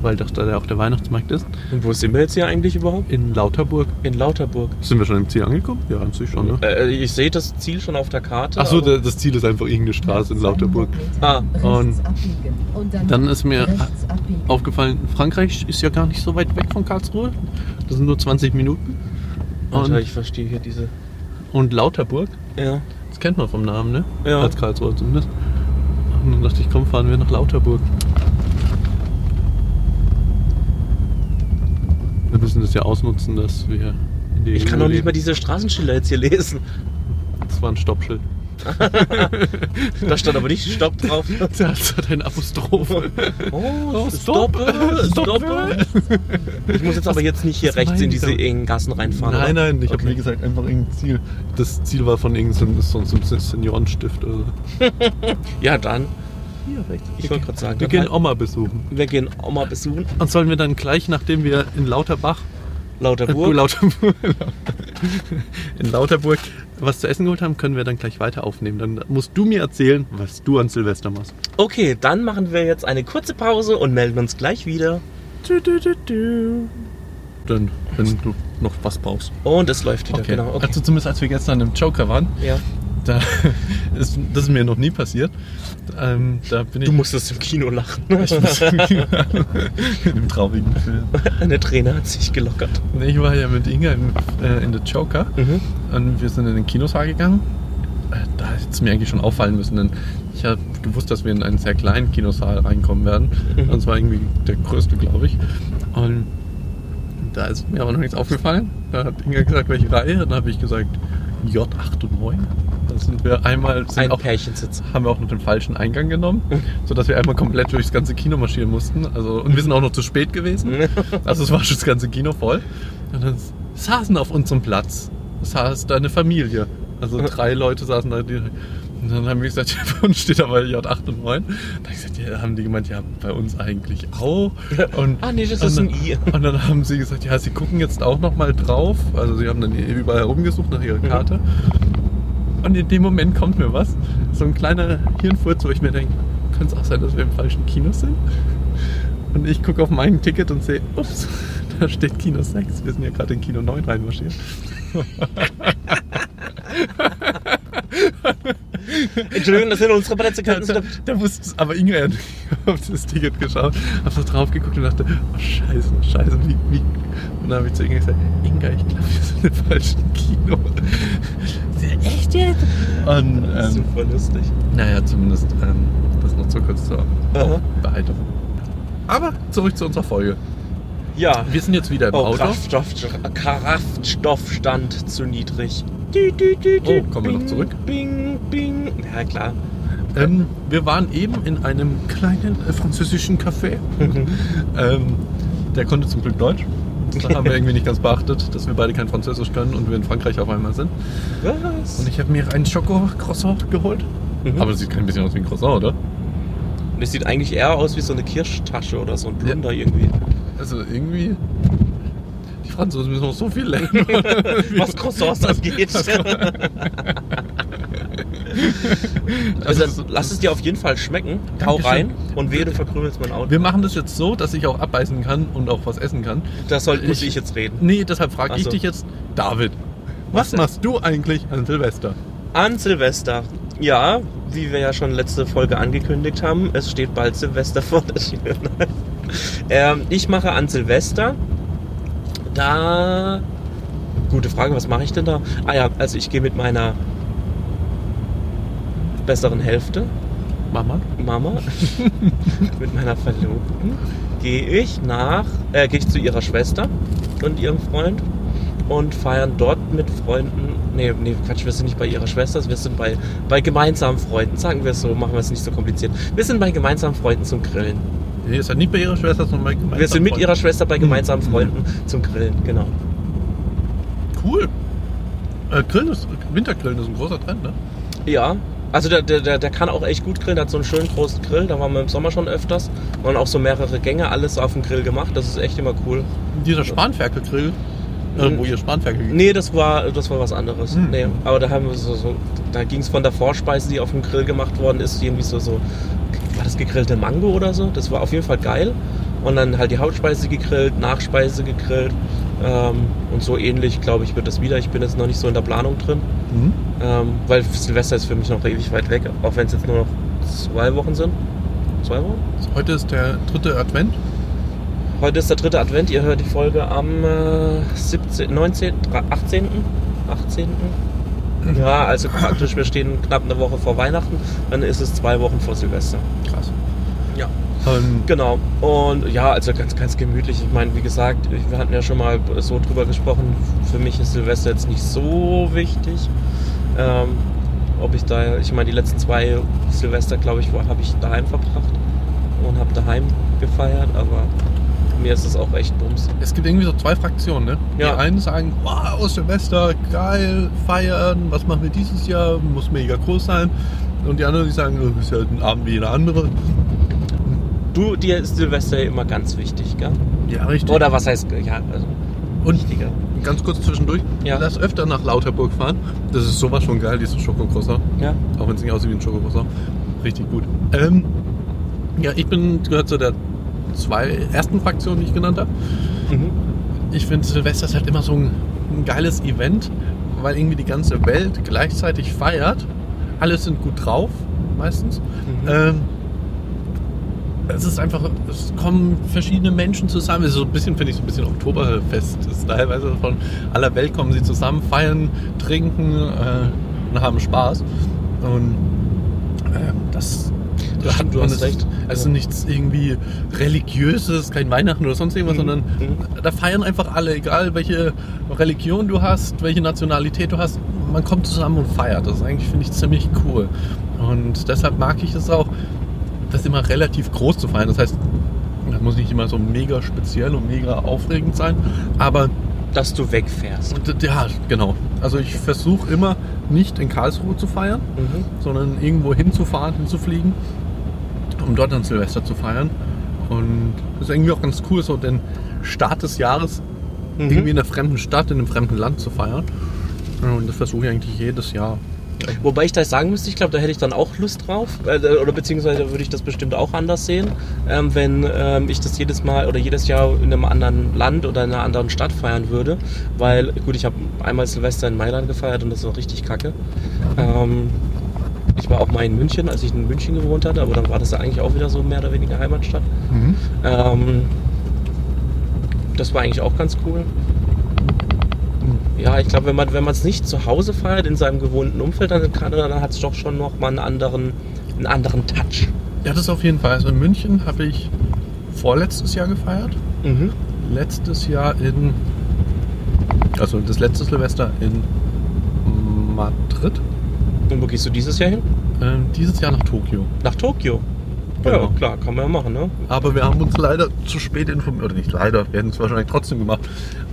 weil doch da auch der Weihnachtsmarkt ist. Und wo sind wir jetzt hier eigentlich überhaupt? In Lauterburg In Lauterburg. sind wir schon im Ziel angekommen? Ja, an sich schon. Ne? Äh, ich sehe das Ziel schon auf der Karte. Ach so, das Ziel ist einfach irgendeine Straße in Lauterburg. Ah, und abbiegen. Und dann, ist mir aufgefallen, Frankreich ist ja gar nicht so weit weg von Karlsruhe. Das sind nur 20 Minuten. Alter, und, ich verstehe hier diese. Und Lauterburg? Ja. Das kennt man vom Namen, ne? Ja. Als Karlsruhe zumindest. Und dann dachte ich, komm, fahren wir nach Lauterburg. Wir müssen das ja ausnutzen, dass wir. In die ich kann doch nicht mal diese Straßenschilder jetzt hier lesen. Das war ein Stoppschild. <laughs> Da stand aber nicht Stopp drauf. <laughs> Das hat ein Apostroph. Oh, stopp. stoppe, stoppe. Ich muss jetzt aber jetzt nicht hier rechts in diese engen Gassen reinfahren. Nein, nein, ich habe wie gesagt einfach irgendein Ziel. Das Ziel war von irgendeinem so, Seniorenstift. <laughs> Ja, dann. Hier rechts. Ich wollte gerade sagen, Wir gehen halt- Oma besuchen. Wir gehen Oma besuchen. Und sollen wir dann gleich, nachdem wir in Lauterbach, äh, Lauterburg. Lauterburg, <laughs> in Lauterburg was zu essen geholt haben, können wir dann gleich weiter aufnehmen. Dann musst du mir erzählen, was du an Silvester machst. Okay, dann machen wir jetzt eine kurze Pause und melden uns gleich wieder. Dann, wenn du noch was brauchst. Und es läuft wieder, genau. Okay. Also zumindest als wir gestern im Joker waren, ja. Da <laughs> ist, das ist mir noch nie passiert. Ähm, da bin ich Du musstest im Kino lachen. <laughs> Ich muss <laughs> in dem traurigen Film. Eine Träne hat sich gelockert. Ich war ja mit Inga in, äh, in The Joker Mhm. und wir sind in den Kinosaal gegangen. Äh, Da hätte es mir eigentlich schon auffallen müssen, denn ich habe gewusst, dass wir in einen sehr kleinen Kinosaal reinkommen werden. Mhm. Und zwar irgendwie der größte, glaube ich. Und da ist mir aber noch nichts aufgefallen. Da hat Inga gesagt, welche Reihe. Und dann habe ich gesagt, J8 und 9. Da sind wir einmal, sind Ein auch, Pärchen sitzen. haben wir auch noch den falschen Eingang genommen, sodass wir einmal komplett durchs ganze Kino marschieren mussten. Also, und wir sind auch noch zu spät gewesen. <laughs> Also es war schon das ganze Kino voll. Und dann saßen auf unserem Platz, saß da eine Familie. Also drei Leute saßen da. Die, und dann haben wir gesagt, <laughs> ja, bei uns steht aber J8 und 9. Dann hab ich gesagt, ja, haben die gemeint, ja, bei uns eigentlich auch. Und, Ah, nee, das und ist ein dann, I. <laughs> Und dann haben sie gesagt, ja, sie gucken jetzt auch noch mal drauf. Also sie haben dann überall herumgesucht nach ihrer Karte. Und in dem Moment kommt mir was. So ein kleiner Hirnfurz, wo ich mir denke, könnte es auch sein, dass wir im falschen Kino sind? Und ich gucke auf mein Ticket und sehe, ups, <laughs> da steht Kino 6. Wir sind ja gerade in Kino 9 reinmarschiert. Entschuldigung, das sind unsere Plätze. Da, da, da da wusste es, aber Inga hat auf das Ticket geschaut, hab so drauf geguckt und dachte, oh scheiße, scheiße, wie, wie. Und dann habe ich zu Inga gesagt, Inga, ich glaube, wir sind im falschen Kino. Sie, Echt jetzt? Und Das ist ähm, super lustig. naja, zumindest ähm, das noch so kurz zur Aha. Behaltung. Aber zurück zu unserer Folge. Ja. Wir sind jetzt wieder im Oh, Auto. Kraftstoff, Kraftstoffstand zu niedrig. Oh, kommen wir noch zurück? Bing. Ja, klar. Ähm, wir waren eben in einem kleinen äh, französischen Café. <laughs> ähm, der konnte zum Glück Deutsch. Das haben wir <laughs> irgendwie nicht ganz beachtet, dass wir beide kein Französisch können und wir in Frankreich auf einmal sind. Was? Und ich habe mir einen Schoko-Croissant geholt. Mhm. Aber es sieht kein bisschen aus wie ein Croissant, oder? Das sieht eigentlich eher aus wie so eine Kirschtasche oder so ein Plunder irgendwie. Also irgendwie. Die Franzosen müssen noch so viel lernen. <laughs> Was Croissants angeht. <laughs> Also, Also, lass es dir auf jeden Fall schmecken. Hau rein und wehe, du verkrümelst mein Auto. wir machen das jetzt so, dass ich auch abbeißen kann und auch was essen kann. Das soll, muss Ich- ich jetzt reden. Nee, deshalb frage ich so. dich jetzt, David. Was Was machst du eigentlich an Silvester? An Silvester. Ja, wie wir ja schon letzte Folge angekündigt haben, es steht bald Silvester <laughs> vor der Tür. ähm, ich mache an Silvester da. Gute Frage, was mache ich denn da? Ah ja, also ich gehe mit meiner besseren Hälfte, Mama? Mama, <laughs> mit meiner Verlobten, gehe ich nach, äh, gehe ich zu ihrer Schwester und ihrem Freund und feiern dort mit Freunden. Nee, nee, Quatsch, wir sind nicht bei ihrer Schwester, wir sind bei, bei gemeinsamen Freunden, sagen wir es so, machen wir es nicht so kompliziert. Wir sind bei gemeinsamen Freunden zum Grillen. Nee, ist ja nicht bei ihrer Schwester, sondern bei gemeinsamen Wir sind mit Freunden. ihrer Schwester bei gemeinsamen Freunden zum Grillen, genau. Cool. Äh, Grillen ist, Wintergrillen ist ein großer Trend, ne? Ja, also der, der, der, kann auch echt gut grillen, der hat so einen schönen großen Grill, da waren wir im Sommer schon öfters. Und auch so mehrere Gänge, alles auf dem Grill gemacht, das ist echt immer cool. Dieser Spanferkelgrill, äh, Mhm. wo ihr Spanferkel Nee, das war, das war was anderes. Hm. Nee, aber da haben wir so, so da ging es von der Vorspeise, die auf dem Grill gemacht worden ist, irgendwie so, so, war das gegrillte Mango oder so? Das war auf jeden Fall geil. Und dann halt die Hauptspeise gegrillt, Nachspeise gegrillt. Ähm, und so ähnlich, glaube ich, wird das wieder. Ich bin jetzt noch nicht so in der Planung drin. Mhm. Ähm, weil Silvester ist für mich noch ewig weit weg, auch wenn es jetzt nur noch zwei Wochen sind. Zwei Wochen? Heute ist der dritte Advent. Heute ist der dritte Advent. Ihr hört die Folge am äh, 17., 19., 18., 18. Ja, also praktisch, wir stehen knapp eine Woche vor Weihnachten. Dann ist es zwei Wochen vor Silvester. Krass. Ja. Und Genau. Und ja, also ganz, ganz gemütlich. Ich meine, wie gesagt, wir hatten ja schon mal so drüber gesprochen. Für mich ist Silvester jetzt nicht so wichtig. Ähm, ob ich da, ich meine, die letzten zwei Silvester, glaube ich, habe ich daheim verbracht und habe daheim gefeiert, aber mir ist es auch echt bums. es gibt irgendwie so zwei Fraktionen, ne? Ja. Die einen sagen, wow, Silvester, geil, feiern, was machen wir dieses Jahr, muss mega groß sein. Und die anderen, die sagen, oh, ist ja ein Abend wie jeder andere. Du, dir ist Silvester ja immer ganz wichtig, gell? Ja, richtig. Oder was heißt, ja, also Und wichtiger. ganz kurz zwischendurch, Ja. lass öfter nach Lauterburg fahren. Das ist sowas von geil, dieses Schokocroissant. Ja. Auch wenn es nicht aussieht wie ein Schokocroissant. Richtig gut. Ähm, ja, ich bin gehört zu der zwei ersten Fraktion, die ich genannt habe. Mhm. Ich finde Silvester ist halt immer so ein, ein geiles Event, weil irgendwie die ganze Welt gleichzeitig feiert. Alle sind gut drauf, meistens. Mhm. Ähm, es ist einfach, es kommen verschiedene Menschen zusammen. Es ist so ein bisschen, finde ich, so ein bisschen Oktoberfest. Es ist teilweise von aller Welt kommen sie zusammen, feiern, trinken äh, und haben Spaß. Und ähm, das, Das stimmt, du hast es ist- recht. Also nichts irgendwie religiöses, kein Weihnachten oder sonst irgendwas, Mhm. sondern Mhm. da feiern einfach alle, egal welche Religion du hast, welche Nationalität du hast. Man kommt zusammen und feiert. Das ist eigentlich, finde ich, ziemlich cool. Und deshalb mag ich es auch, das immer relativ groß zu feiern. Das heißt, das muss nicht immer so mega speziell und mega aufregend sein, aber Dass du wegfährst. ja, genau. Also ich versuche immer nicht in Karlsruhe zu feiern, Mhm. sondern irgendwo hinzufahren, hinzufliegen, um dort dann Silvester zu feiern. Und das ist irgendwie auch ganz cool, so den Start des Jahres Mhm. irgendwie in einer fremden Stadt, in einem fremden Land zu feiern. Und das versuche ich eigentlich jedes Jahr. Wobei ich da sagen müsste, ich glaube, da hätte ich dann auch Lust drauf. Äh, oder beziehungsweise würde ich das bestimmt auch anders sehen, ähm, wenn ähm, ich das jedes Mal oder jedes Jahr in einem anderen Land oder in einer anderen Stadt feiern würde. Weil, gut, ich habe einmal Silvester in Mailand gefeiert und das war richtig kacke. Ähm, ich war auch mal in München, als ich in München gewohnt hatte, aber dann war das ja eigentlich auch wieder so mehr oder weniger Heimatstadt. Ähm, das war eigentlich auch ganz cool. Ja, ich glaube, wenn man wenn man es nicht zu Hause feiert, in seinem gewohnten Umfeld, dann, kann- dann hat es doch schon noch mal einen anderen, einen anderen Touch. Ja, das auf jeden Fall. Also in München habe ich vorletztes Jahr gefeiert. Mhm. Letztes Jahr in. Also das letzte Silvester in Madrid. Und wo gehst du dieses Jahr hin? Ähm, dieses Jahr nach Tokio. Nach Tokio. Genau. Ja, klar, kann man ja machen, ne? Aber wir haben uns leider zu spät informiert. Oder nicht leider, wir hätten es wahrscheinlich trotzdem gemacht.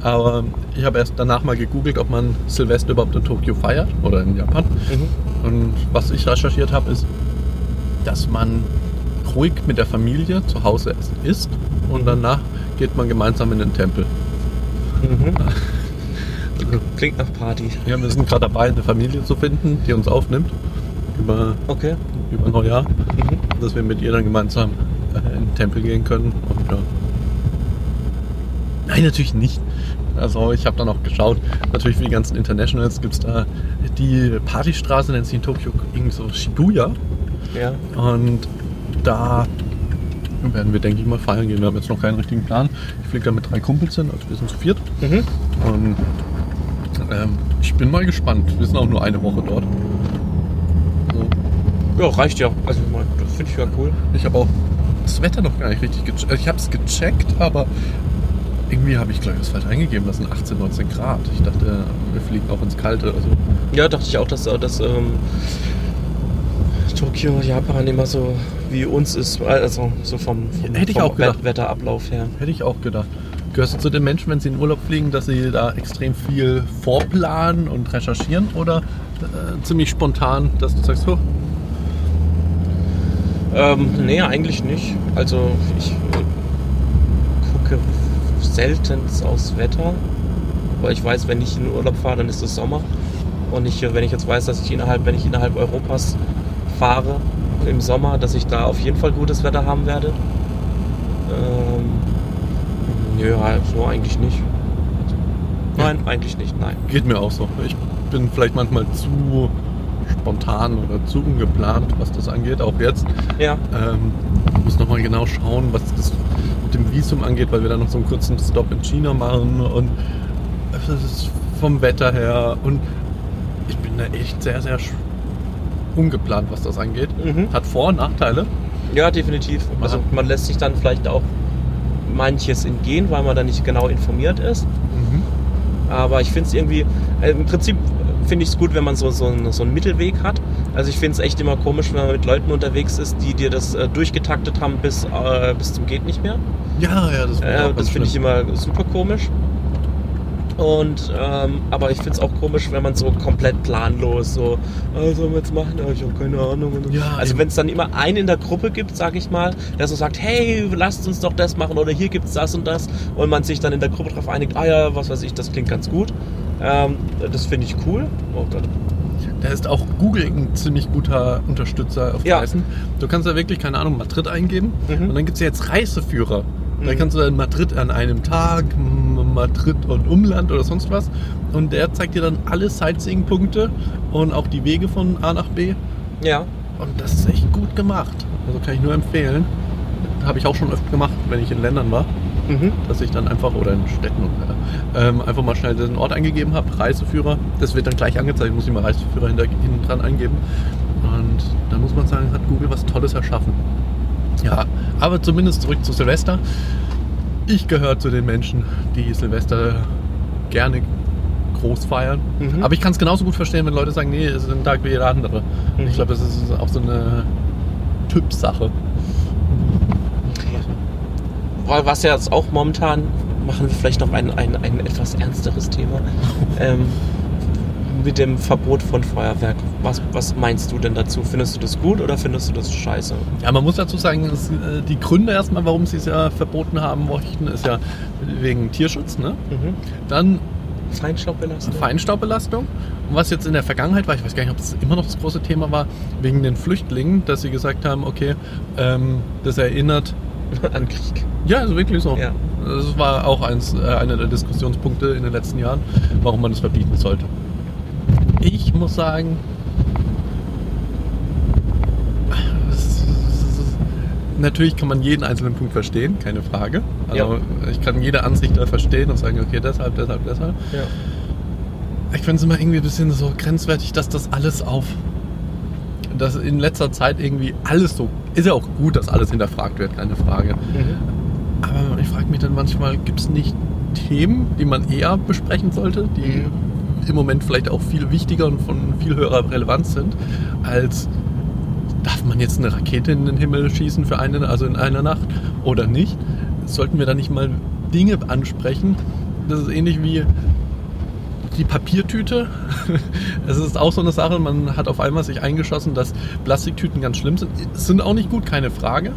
Aber ich habe erst danach mal gegoogelt, ob man Silvester überhaupt in Tokio feiert oder in Japan. Mhm. Und was ich recherchiert habe, ist, dass man ruhig mit der Familie zu Hause essen isst und danach geht man gemeinsam in den Tempel. Mhm. <laughs> Also, Klingt nach Party. ja, wir sind gerade dabei, eine Familie zu finden, die uns aufnimmt über, Okay. Über Neujahr, Mhm. dass wir mit ihr dann gemeinsam äh, in den Tempel gehen können. Und, ja. Nein, natürlich nicht. Also ich habe dann auch geschaut, natürlich für die ganzen Internationals gibt es da die Partystraße, nennt sich in Tokio irgendwie so Shibuya. Ja. Und da werden wir, denke ich mal, feiern gehen. Wir haben jetzt noch keinen richtigen Plan. Ich fliege da mit drei Kumpels hin, also wir sind zu viert. Mhm. Und ähm, ich bin mal gespannt. Wir sind auch nur eine Woche dort. Ja, reicht ja. Also, ich meine, das finde ich ja cool. Ich habe auch das Wetter noch gar nicht richtig gecheckt. Ich habe es gecheckt, aber irgendwie habe ich, glaube ich, das falsch eingegeben. Das sind 18, 19 Grad. Ich dachte, wir fliegen auch ins Kalte. Also, Ja, dachte ich auch, dass, dass ähm, Tokio, Japan immer so wie uns ist. Also so vom, vom, Hätte ich vom auch gedacht. Wet- Wetterablauf her. hätte ich auch gedacht. Gehörst du zu den Menschen, wenn sie in Urlaub fliegen, dass sie da extrem viel vorplanen und recherchieren oder äh, ziemlich spontan, dass du sagst, oh, Ähm, nee, eigentlich nicht. Also ich gucke selten aufs Wetter, weil ich weiß, wenn ich in den Urlaub fahre, dann ist es Sommer. Und ich, wenn ich jetzt weiß, dass ich innerhalb, wenn ich innerhalb Europas fahre im Sommer, dass ich da auf jeden Fall gutes Wetter haben werde. Ähm, halt so eigentlich nicht. Nein, eigentlich nicht, nein. geht mir auch so. Ich bin vielleicht manchmal zu spontan oder zu ungeplant, was das angeht, auch jetzt. Ja, Ähm, ich muss nochmal genau schauen, was das mit dem Visum angeht, weil wir dann noch so einen kurzen Stop in China machen und es ist vom Wetter her und ich bin da echt sehr, sehr ungeplant, was das angeht. Mhm. Hat Vor- und Nachteile. Ja, definitiv. Also Aha. man lässt sich dann vielleicht auch manches entgehen, weil man da nicht genau informiert ist. Mhm. Aber ich finde es irgendwie, äh, im Prinzip finde ich es gut, wenn man so, so, einen, so einen Mittelweg hat. Also ich finde es echt immer komisch, wenn man mit Leuten unterwegs ist, die dir das äh, durchgetaktet haben bis, äh, bis zum geht nicht mehr. Ja, ja, das, Äh, das finde ich immer super komisch. Und ähm, aber ich finde es auch komisch, wenn man so komplett planlos so, ah, sollen wir jetzt machen? Ja, ich habe keine Ahnung. Ja, also wenn es dann immer einen in der Gruppe gibt, sage ich mal, der so sagt, hey, lasst uns doch das machen oder hier gibt's das und das und man sich dann in der Gruppe darauf einigt, ah ja, was weiß ich, das klingt ganz gut. Ähm, das finde ich cool. Oh Gott. Da ist auch Google ein ziemlich guter Unterstützer auf Ja. Reisen. Du kannst da wirklich, keine Ahnung, Madrid eingeben Mhm. und dann gibt es ja jetzt Reiseführer. Da Mhm. kannst du dann Madrid an einem Tag, M- Madrid und Umland oder sonst was. Und der zeigt dir dann alle Sightseeing-Punkte und auch die Wege von A nach B. Ja. Und das ist echt gut gemacht. Also kann ich nur empfehlen. Habe ich auch schon öfter gemacht, wenn ich in Ländern war, Mhm. dass ich dann einfach, oder in Städten, oder, ähm, einfach mal schnell den Ort eingegeben habe, Reiseführer. Das wird dann gleich angezeigt, muss ich mal Reiseführer hinter, hinten dran eingeben. Und da muss man sagen, hat Google was Tolles erschaffen. Ja, aber zumindest zurück zu Silvester. Ich gehöre zu den Menschen, die Silvester gerne groß feiern. Mhm. Aber ich kann es genauso gut verstehen, wenn Leute sagen, nee, es ist ein Tag wie jeder andere. Mhm. Ich glaube, das ist auch so eine Typsache. Weil was ja jetzt auch momentan, machen wir vielleicht noch ein, ein, ein etwas ernsteres Thema, <laughs> ähm, mit dem Verbot von Feuerwerk. Was, was meinst du denn dazu? Findest du das gut oder findest du das scheiße? Ja, man muss dazu sagen, dass, äh, die Gründe erstmal, warum sie es ja verboten haben möchten, ist ja wegen Tierschutz. Ne? Mhm. Dann Feinstaubbelastung? Feinstaubbelastung. Und was jetzt in der Vergangenheit war, ich weiß gar nicht, ob das immer noch das große Thema war, wegen den Flüchtlingen, dass sie gesagt haben, okay, ähm, das erinnert. <laughs> An Krieg. Ja, also wirklich so. Ja. Das war auch eins, äh, einer der Diskussionspunkte in den letzten Jahren, warum man es verbieten sollte. Ich muss sagen, natürlich kann man jeden einzelnen Punkt verstehen, keine Frage. Also ich kann jede Ansicht da verstehen und sagen, okay, deshalb, deshalb, deshalb. Ja. Ich finde es immer irgendwie ein bisschen so grenzwertig, dass das alles auf. Dass in letzter Zeit irgendwie alles so. Ist ja auch gut, dass alles hinterfragt wird, keine Frage. Mhm. Aber ich frage mich dann manchmal, gibt es nicht Themen, die man eher besprechen sollte, die im Moment vielleicht auch viel wichtiger und von viel höherer Relevanz sind, als darf man jetzt eine Rakete in den Himmel schießen für eine, also in einer Nacht oder nicht? Sollten wir da nicht mal Dinge ansprechen? Das ist ähnlich wie die Papiertüte. <laughs> Es ist auch so eine Sache, man hat auf einmal sich eingeschossen, dass Plastiktüten ganz schlimm sind. Sind auch nicht gut, keine Frage.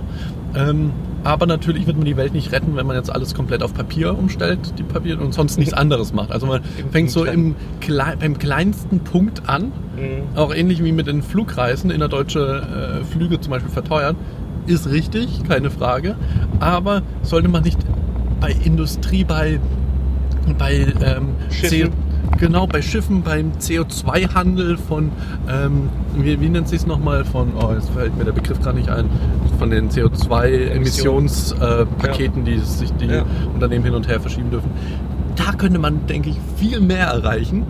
Ähm, aber natürlich wird man die Welt nicht retten, wenn man jetzt alles komplett auf Papier umstellt, die Papier und sonst nichts <laughs> anderes macht. Also man fängt so im, beim kleinsten Punkt an, Mhm. auch ähnlich wie mit den Flugreisen, innerdeutsche äh, Flüge zum Beispiel verteuern. Ist richtig, keine Frage. Aber sollte man nicht bei Industrie, bei, bei ähm, Schiffen. Genau, bei Schiffen, beim CO2-Handel von, ähm, wie, wie nennt sich es nochmal, von, oh, jetzt fällt mir der Begriff gar nicht ein, von den CO2-Emissionspaketen, die sich die Ja. Unternehmen hin und her verschieben dürfen. Da könnte man, denke ich, viel mehr erreichen.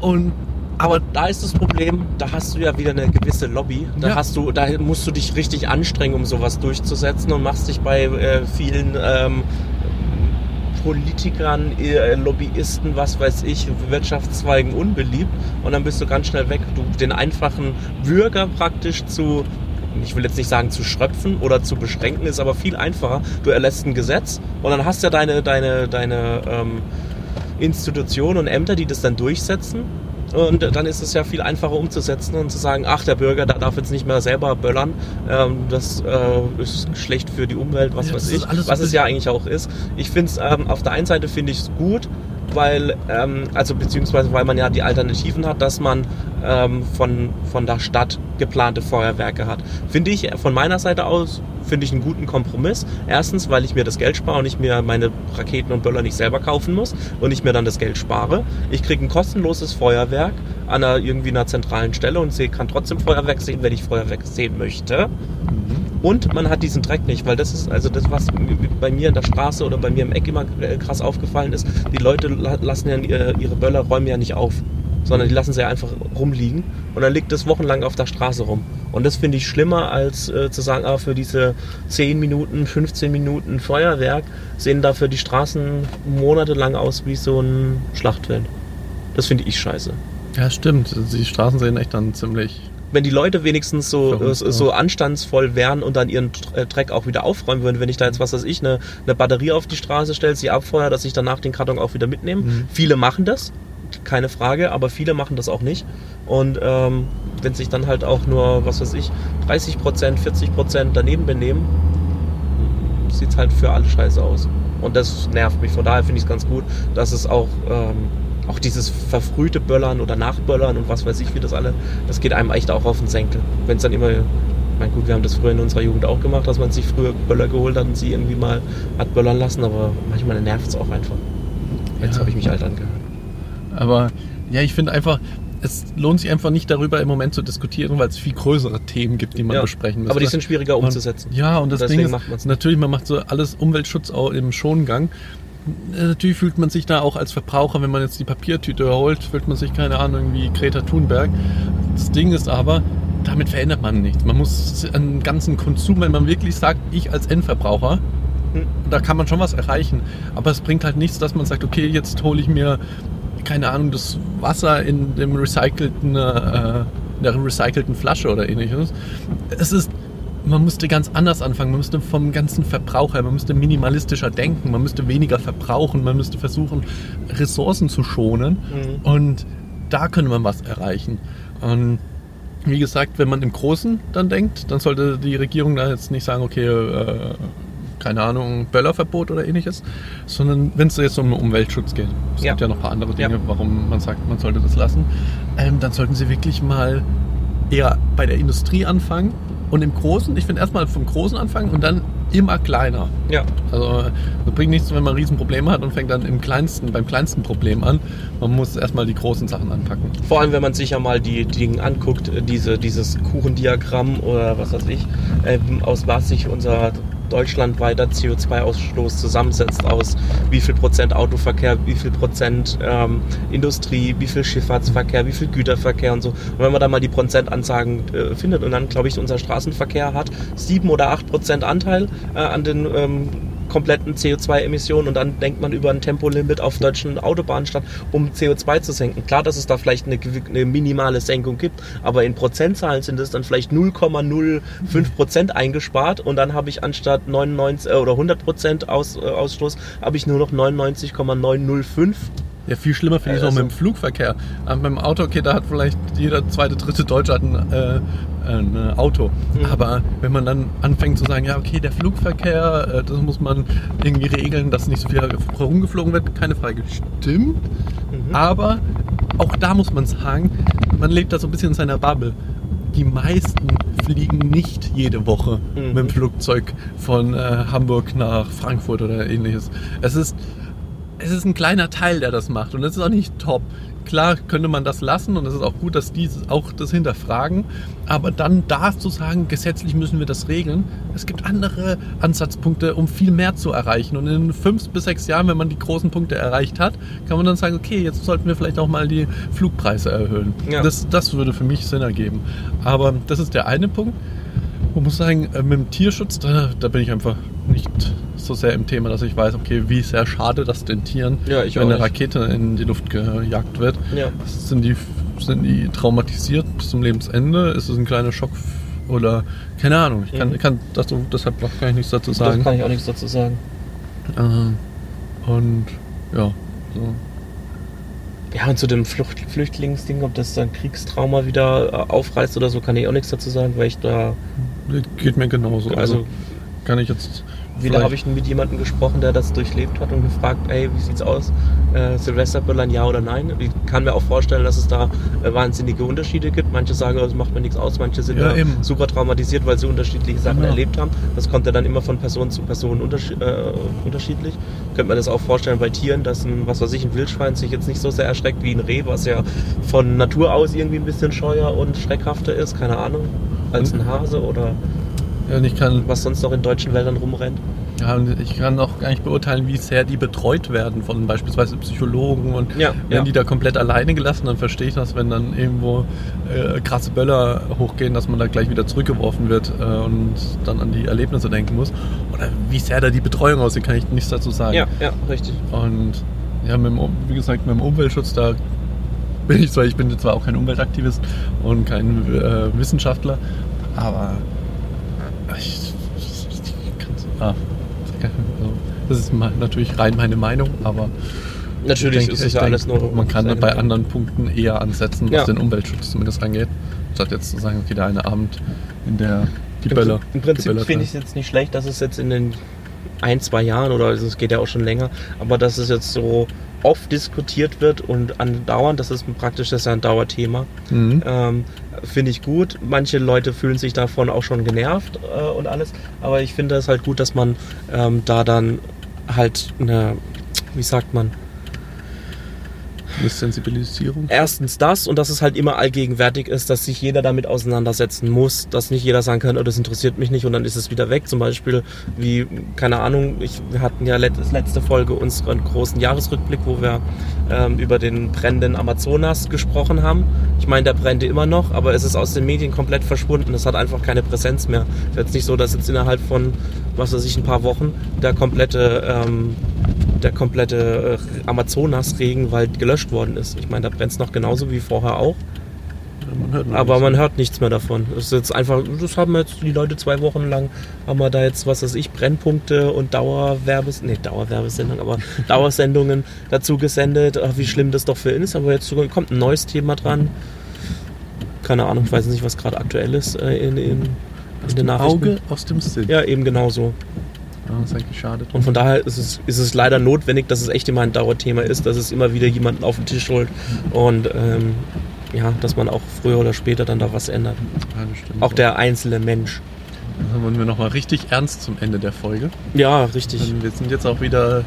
Und Aber da ist das Problem, da hast du ja wieder eine gewisse Lobby. Da Ja. hast du, da musst du dich richtig anstrengen, um sowas durchzusetzen und machst dich bei äh, vielen ähm, Politikern, äh, Lobbyisten, was weiß ich, Wirtschaftszweigen unbeliebt und dann bist du ganz schnell weg. Du den einfachen Bürger praktisch zu ich will jetzt nicht sagen zu schröpfen oder zu beschränken, ist aber viel einfacher. Du erlässt ein Gesetz und dann hast du ja deine, deine, deine ähm, Institutionen und Ämter, die das dann durchsetzen. Und dann ist es ja viel einfacher umzusetzen und zu sagen, ach, der Bürger, der darf jetzt nicht mehr selber böllern. Ähm, das äh, ist schlecht für die Umwelt, was Ja, weiß ich. Was es ja eigentlich auch ist. Ich finde es, ähm, auf der einen Seite finde ich es gut, weil, ähm, also beziehungsweise weil man ja die Alternativen hat, dass man ähm, von, von der Stadt geplante Feuerwerke hat. Finde ich von meiner Seite aus, finde ich einen guten Kompromiss. Erstens, weil ich mir das Geld spare und ich mir meine Raketen und Böller nicht selber kaufen muss und ich mir dann das Geld spare. Ich kriege ein kostenloses Feuerwerk an einer irgendwie einer zentralen Stelle und seh, kann trotzdem Feuerwerk sehen, wenn ich Feuerwerk sehen möchte. Und man hat diesen Dreck nicht, weil das ist also das, was bei mir in der Straße oder bei mir im Eck immer äh, krass aufgefallen ist. Die Leute la- lassen ja ihre, ihre Böller, räumen ja nicht auf. sondern die lassen sie einfach rumliegen und dann liegt es wochenlang auf der Straße rum. Und das finde ich schlimmer, als äh, zu sagen, ah, für diese 10 Minuten, 15 Minuten Feuerwerk sehen dafür die Straßen monatelang aus wie so ein Schlachtfeld. Das finde ich scheiße. Ja, stimmt. Die Straßen sehen echt dann ziemlich. Wenn die Leute wenigstens so, äh, Verrückt, so anstandsvoll wären und dann ihren äh, Dreck auch wieder aufräumen würden, wenn ich da jetzt, was weiß ich, eine, eine Batterie auf die Straße stelle, sie abfeuere, dass ich danach den Karton auch wieder mitnehme. Mhm. Viele machen das, keine Frage, aber viele machen das auch nicht. Und ähm, wenn sich dann halt auch nur, was weiß ich, 30 Prozent, 40 Prozent daneben benehmen, sieht es halt für alle scheiße aus. Und das nervt mich. Von daher finde ich es ganz gut, dass es auch, ähm, auch dieses verfrühte Böllern oder Nachböllern und was weiß ich, wie das alle, das geht einem echt auch auf den Senkel. Wenn es dann immer, ich meine, gut, wir haben das früher in unserer Jugend auch gemacht, dass man sich früher Böller geholt hat und sie irgendwie mal hat böllern lassen, aber manchmal nervt es auch einfach. Jetzt Ja. habe ich mich alt angehört. Aber ja, ich finde einfach, es lohnt sich einfach nicht darüber im Moment zu diskutieren, weil es viel größere Themen gibt, die man Ja, besprechen müsste. aber die sind schwieriger Und- umzusetzen. Ja, und das Deswegen Ding ist, natürlich, man macht so alles Umweltschutz auch im Schongang. Äh, Natürlich fühlt man sich da auch als Verbraucher, wenn man jetzt die Papiertüte holt, fühlt man sich, keine Ahnung, wie Greta Thunberg. Das Ding ist aber, damit verändert man nichts. Man muss einen ganzen Konsum, wenn man wirklich sagt, ich als Endverbraucher, Hm. da kann man schon was erreichen. Aber es bringt halt nichts, dass man sagt, okay, jetzt hole ich mir, keine Ahnung, das Wasser in dem recycelten, äh, in der recycelten Flasche oder ähnliches. Es ist, man müsste ganz anders anfangen. Man müsste vom ganzen Verbraucher, man müsste minimalistischer denken, man müsste weniger verbrauchen, man müsste versuchen, Ressourcen zu schonen. Mhm. Und da könnte man was erreichen. Und wie gesagt, wenn man im Großen dann denkt, dann sollte die Regierung da jetzt nicht sagen, okay, äh, keine Ahnung, Böllerverbot oder ähnliches, sondern wenn es jetzt um Umweltschutz geht, es Ja. gibt ja noch ein paar andere Dinge, Ja. warum man sagt, man sollte das lassen, ähm, dann sollten sie wirklich mal eher bei der Industrie anfangen und im Großen, ich finde erstmal vom Großen anfangen und dann immer kleiner. Ja, Also das bringt nichts, wenn man Riesenprobleme hat und fängt dann im kleinsten, beim kleinsten Problem an. Man muss erstmal die großen Sachen anpacken. Vor allem, wenn man sich ja mal die, Dinge anguckt, äh, diese, dieses Kuchendiagramm oder was weiß ich, ähm, aus was sich unser deutschlandweiter CO2-Ausstoß zusammensetzt, aus wie viel Prozent Autoverkehr, wie viel Prozent ähm, Industrie, wie viel Schifffahrtsverkehr, wie viel Güterverkehr und so. Und wenn man da mal die Prozentansagen äh, findet und dann, glaube ich, unser Straßenverkehr hat sieben oder acht Prozent Anteil äh, an den ähm, kompletten CO2-Emissionen und dann denkt man über ein Tempolimit auf deutschen Autobahnen statt, um CO2 zu senken. Klar, dass es da vielleicht eine, eine minimale Senkung gibt, aber in Prozentzahlen sind es dann vielleicht 0,05 Prozent eingespart und dann habe ich anstatt 99 äh, oder 100 Prozent Aus, äh, Ausstoß, habe ich nur noch 99,905. Ja, viel schlimmer finde ich es Also- auch mit dem Flugverkehr. Aber beim Auto, okay, da hat vielleicht jeder zweite, dritte Deutsche hat ein, äh, ein äh, Auto. Mhm. Aber wenn man dann anfängt zu sagen, ja, okay, der Flugverkehr, äh, das muss man irgendwie regeln, dass nicht so viel herumgeflogen wird, keine Frage. Stimmt. Mhm. Aber auch da muss man sagen, man lebt da so ein bisschen in seiner Bubble. Die meisten fliegen nicht jede Woche Mhm. mit dem Flugzeug von äh, Hamburg nach Frankfurt oder ähnliches. Es ist es ist ein kleiner Teil, der das macht und das ist auch nicht top. Klar könnte man das lassen und es ist auch gut, dass die auch das hinterfragen, aber dann da zu sagen, gesetzlich müssen wir das regeln. Es gibt andere Ansatzpunkte, um viel mehr zu erreichen und in fünf bis sechs Jahren, wenn man die großen Punkte erreicht hat, kann man dann sagen, okay, jetzt sollten wir vielleicht auch mal die Flugpreise erhöhen. Ja. Das, das würde für mich Sinn ergeben. Aber das ist der eine Punkt. Man muss sagen, äh, mit dem Tierschutz, da, da bin ich einfach nicht so sehr im Thema, dass ich weiß, okay, wie sehr schade das den Tieren, Ja, ich wenn eine nicht. Rakete in die Luft gejagt wird. Ja. Sind die, sind die traumatisiert bis zum Lebensende? Ist es ein kleiner Schock oder keine Ahnung? Ich kann, Mhm. kann dazu, deshalb noch gar nichts dazu Das sagen. kann ich auch nichts dazu sagen. Äh, und ja, so. Ja, und zu dem Flucht Flüchtlingsding, ob das dann Kriegstrauma wieder äh, aufreißt oder so, kann ich auch nichts dazu sagen, weil ich da, Geht mir genauso. Also, also kann ich jetzt. Wieder habe ich mit jemandem gesprochen, der das durchlebt hat und gefragt, ey, wie sieht's aus? Äh, Silvesterböllern, ja oder nein? Ich kann mir auch vorstellen, dass es da äh, wahnsinnige Unterschiede gibt. Manche sagen, das macht mir nichts aus, manche sind Ja, super traumatisiert, weil sie unterschiedliche Sachen Genau. erlebt haben. Das kommt ja dann immer von Person zu Person unterschi äh, unterschiedlich. Könnte man das auch vorstellen bei Tieren, dass ein, was weiß ich, ein Wildschwein sich jetzt nicht so sehr erschreckt wie ein Reh, was ja von Natur aus irgendwie ein bisschen scheuer und schreckhafter ist, keine Ahnung, als ein Hase oder Ja, und ich kann, was sonst noch in deutschen Wäldern rumrennt. ja, und ich kann auch gar nicht beurteilen, wie sehr die betreut werden von beispielsweise Psychologen. Und Ja, wenn ja. die da komplett alleine gelassen, dann verstehe ich das, wenn dann irgendwo äh, krasse Böller hochgehen, dass man da gleich wieder zurückgeworfen wird äh, und dann an die Erlebnisse denken muss. Oder wie sehr da die Betreuung aussieht, kann ich nichts dazu sagen. Ja, ja, richtig. Und ja, mit dem, wie gesagt, mit dem Umweltschutz, da bin ich zwar, ich bin zwar auch kein Umweltaktivist und kein äh, Wissenschaftler, aber ich, ich ah, das ist natürlich rein meine Meinung, aber Natürlich ich denke, ist es ja denke, alles nur. man kann bei anderen Punkten eher ansetzen, was Ja. den Umweltschutz zumindest angeht, statt jetzt zu sagen, okay, der eine Abend in der die Böller. Im Prinzip finde ich es jetzt nicht schlecht, dass es jetzt in den ein, zwei Jahren oder es geht ja auch schon länger, aber dass es jetzt so oft diskutiert wird und andauernd, das ist praktisch das ist ja ein Dauerthema, Mhm. ähm, finde ich gut. Manche Leute fühlen sich davon auch schon genervt äh, und alles, aber ich finde es halt gut, dass man ähm, da dann halt eine, wie sagt man, Eine Sensibilisierung. erstens das und dass es halt immer allgegenwärtig ist, dass sich jeder damit auseinandersetzen muss, dass nicht jeder sagen kann, oh, das interessiert mich nicht und dann ist es wieder weg. Zum Beispiel wie, keine Ahnung, ich, wir hatten ja let, letzte Folge unseren großen Jahresrückblick, wo wir ähm, über den brennenden Amazonas gesprochen haben. Ich meine, der brennte immer noch, aber es ist aus den Medien komplett verschwunden. Es hat einfach keine Präsenz mehr. Es ist jetzt nicht so, dass jetzt innerhalb von, was weiß ich, ein paar Wochen der komplette ähm, der komplette äh, Amazonas-Regenwald gelöscht worden ist. Ich meine, da brennt es noch genauso wie vorher auch, Man hört nur aber nichts. man hört nichts mehr davon. Es ist jetzt einfach, das haben jetzt die Leute zwei Wochen lang, haben wir da jetzt, was weiß ich, Brennpunkte und Dauerwerbes, nee, Dauerwerbesendungen, aber <laughs> Dauersendungen dazu gesendet, ach, wie schlimm das doch für ihn ist, aber jetzt kommt ein neues Thema dran. Keine Ahnung, ich weiß nicht, was gerade aktuell ist äh, in, in, aus in den dem Nachrichten. Auge, aus dem Sinn. Ja, eben genauso. Ja, das ist eigentlich schade. Und von daher ist es, ist es leider notwendig, dass es echt immer ein Dauerthema ist, dass es immer wieder jemanden auf den Tisch holt und ähm, ja, dass man auch früher oder später dann da was ändert. Ja. Auch der einzelne Mensch. Dann wollen wir nochmal richtig ernst zum Ende der Folge. Ja, richtig. Denn wir sind jetzt auch wieder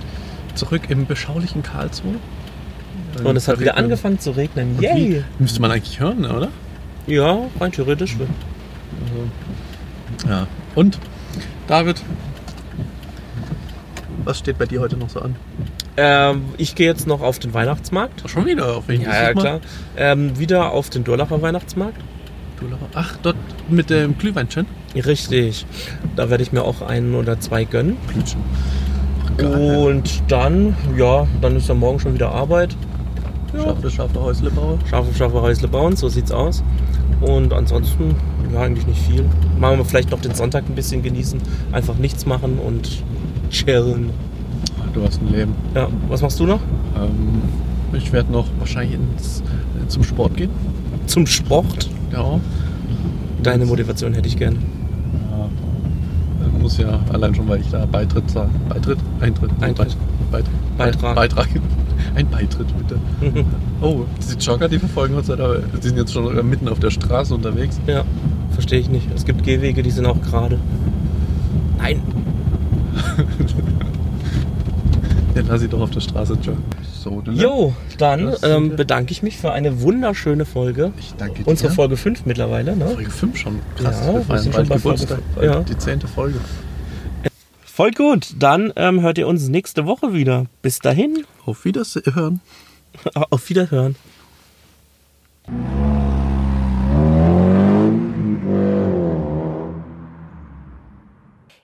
zurück im beschaulichen Karlsruhe. Und es hat wieder Verregnen. angefangen zu regnen. Und Yay! Müsste man eigentlich hören, oder? Ja, rein theoretisch. Ja. Und, David, was steht bei dir heute noch so an? Ähm, ich gehe jetzt noch auf den Weihnachtsmarkt. Ach, schon wieder auf welchen Ja, ja klar. Ähm, wieder auf den Durlacher Weihnachtsmarkt. Du Laura. Ach, dort mit dem Glühweinchen? Richtig. Da werde ich mir auch einen oder zwei gönnen. Glühchen. Und dann, ja, dann ist ja morgen schon wieder Arbeit. Ja. Scharfe, scharfe Häuslebauer. Scharfe, scharfe Häusle bauen, so sieht's aus. Und ansonsten, ja, eigentlich nicht viel. Machen wir vielleicht noch den Sonntag ein bisschen genießen, einfach nichts machen und chillen. Du hast ein Leben. Ja, was machst du noch? Ähm, ich werde noch wahrscheinlich ins, äh, zum Sport gehen. Zum Sport? Ja. Deine Motivation hätte ich gern. ja. Äh, Muss ja allein schon, weil ich da Beitritt zahle. Beitritt? Eintritt? Eintritt. Beitritt. Beitrag. Beitrag. <laughs> Ein Beitritt, bitte. Oh, diese Jogger, die verfolgen uns, Alter, die sind jetzt schon mitten auf der Straße unterwegs. Ja, verstehe ich nicht. Es gibt Gehwege, die sind auch gerade. Nein. <laughs> Ja, lass sie doch auf der Straße joggen. So, Jo, dann Das sind ähm, wir. bedanke ich mich für eine wunderschöne Folge. Ich danke dir. Unsere Folge 5 mittlerweile, ne? Folge 5 schon. Krass, Ja, wir wir feiern sind bald schon bei Folge Geburtstag. fünf. Bald Ja. Die zehnte Folge. Voll gut. Dann ähm, hört ihr uns nächste Woche wieder. Bis dahin, Auf Wiedersehen. <laughs> auf Wiederhören.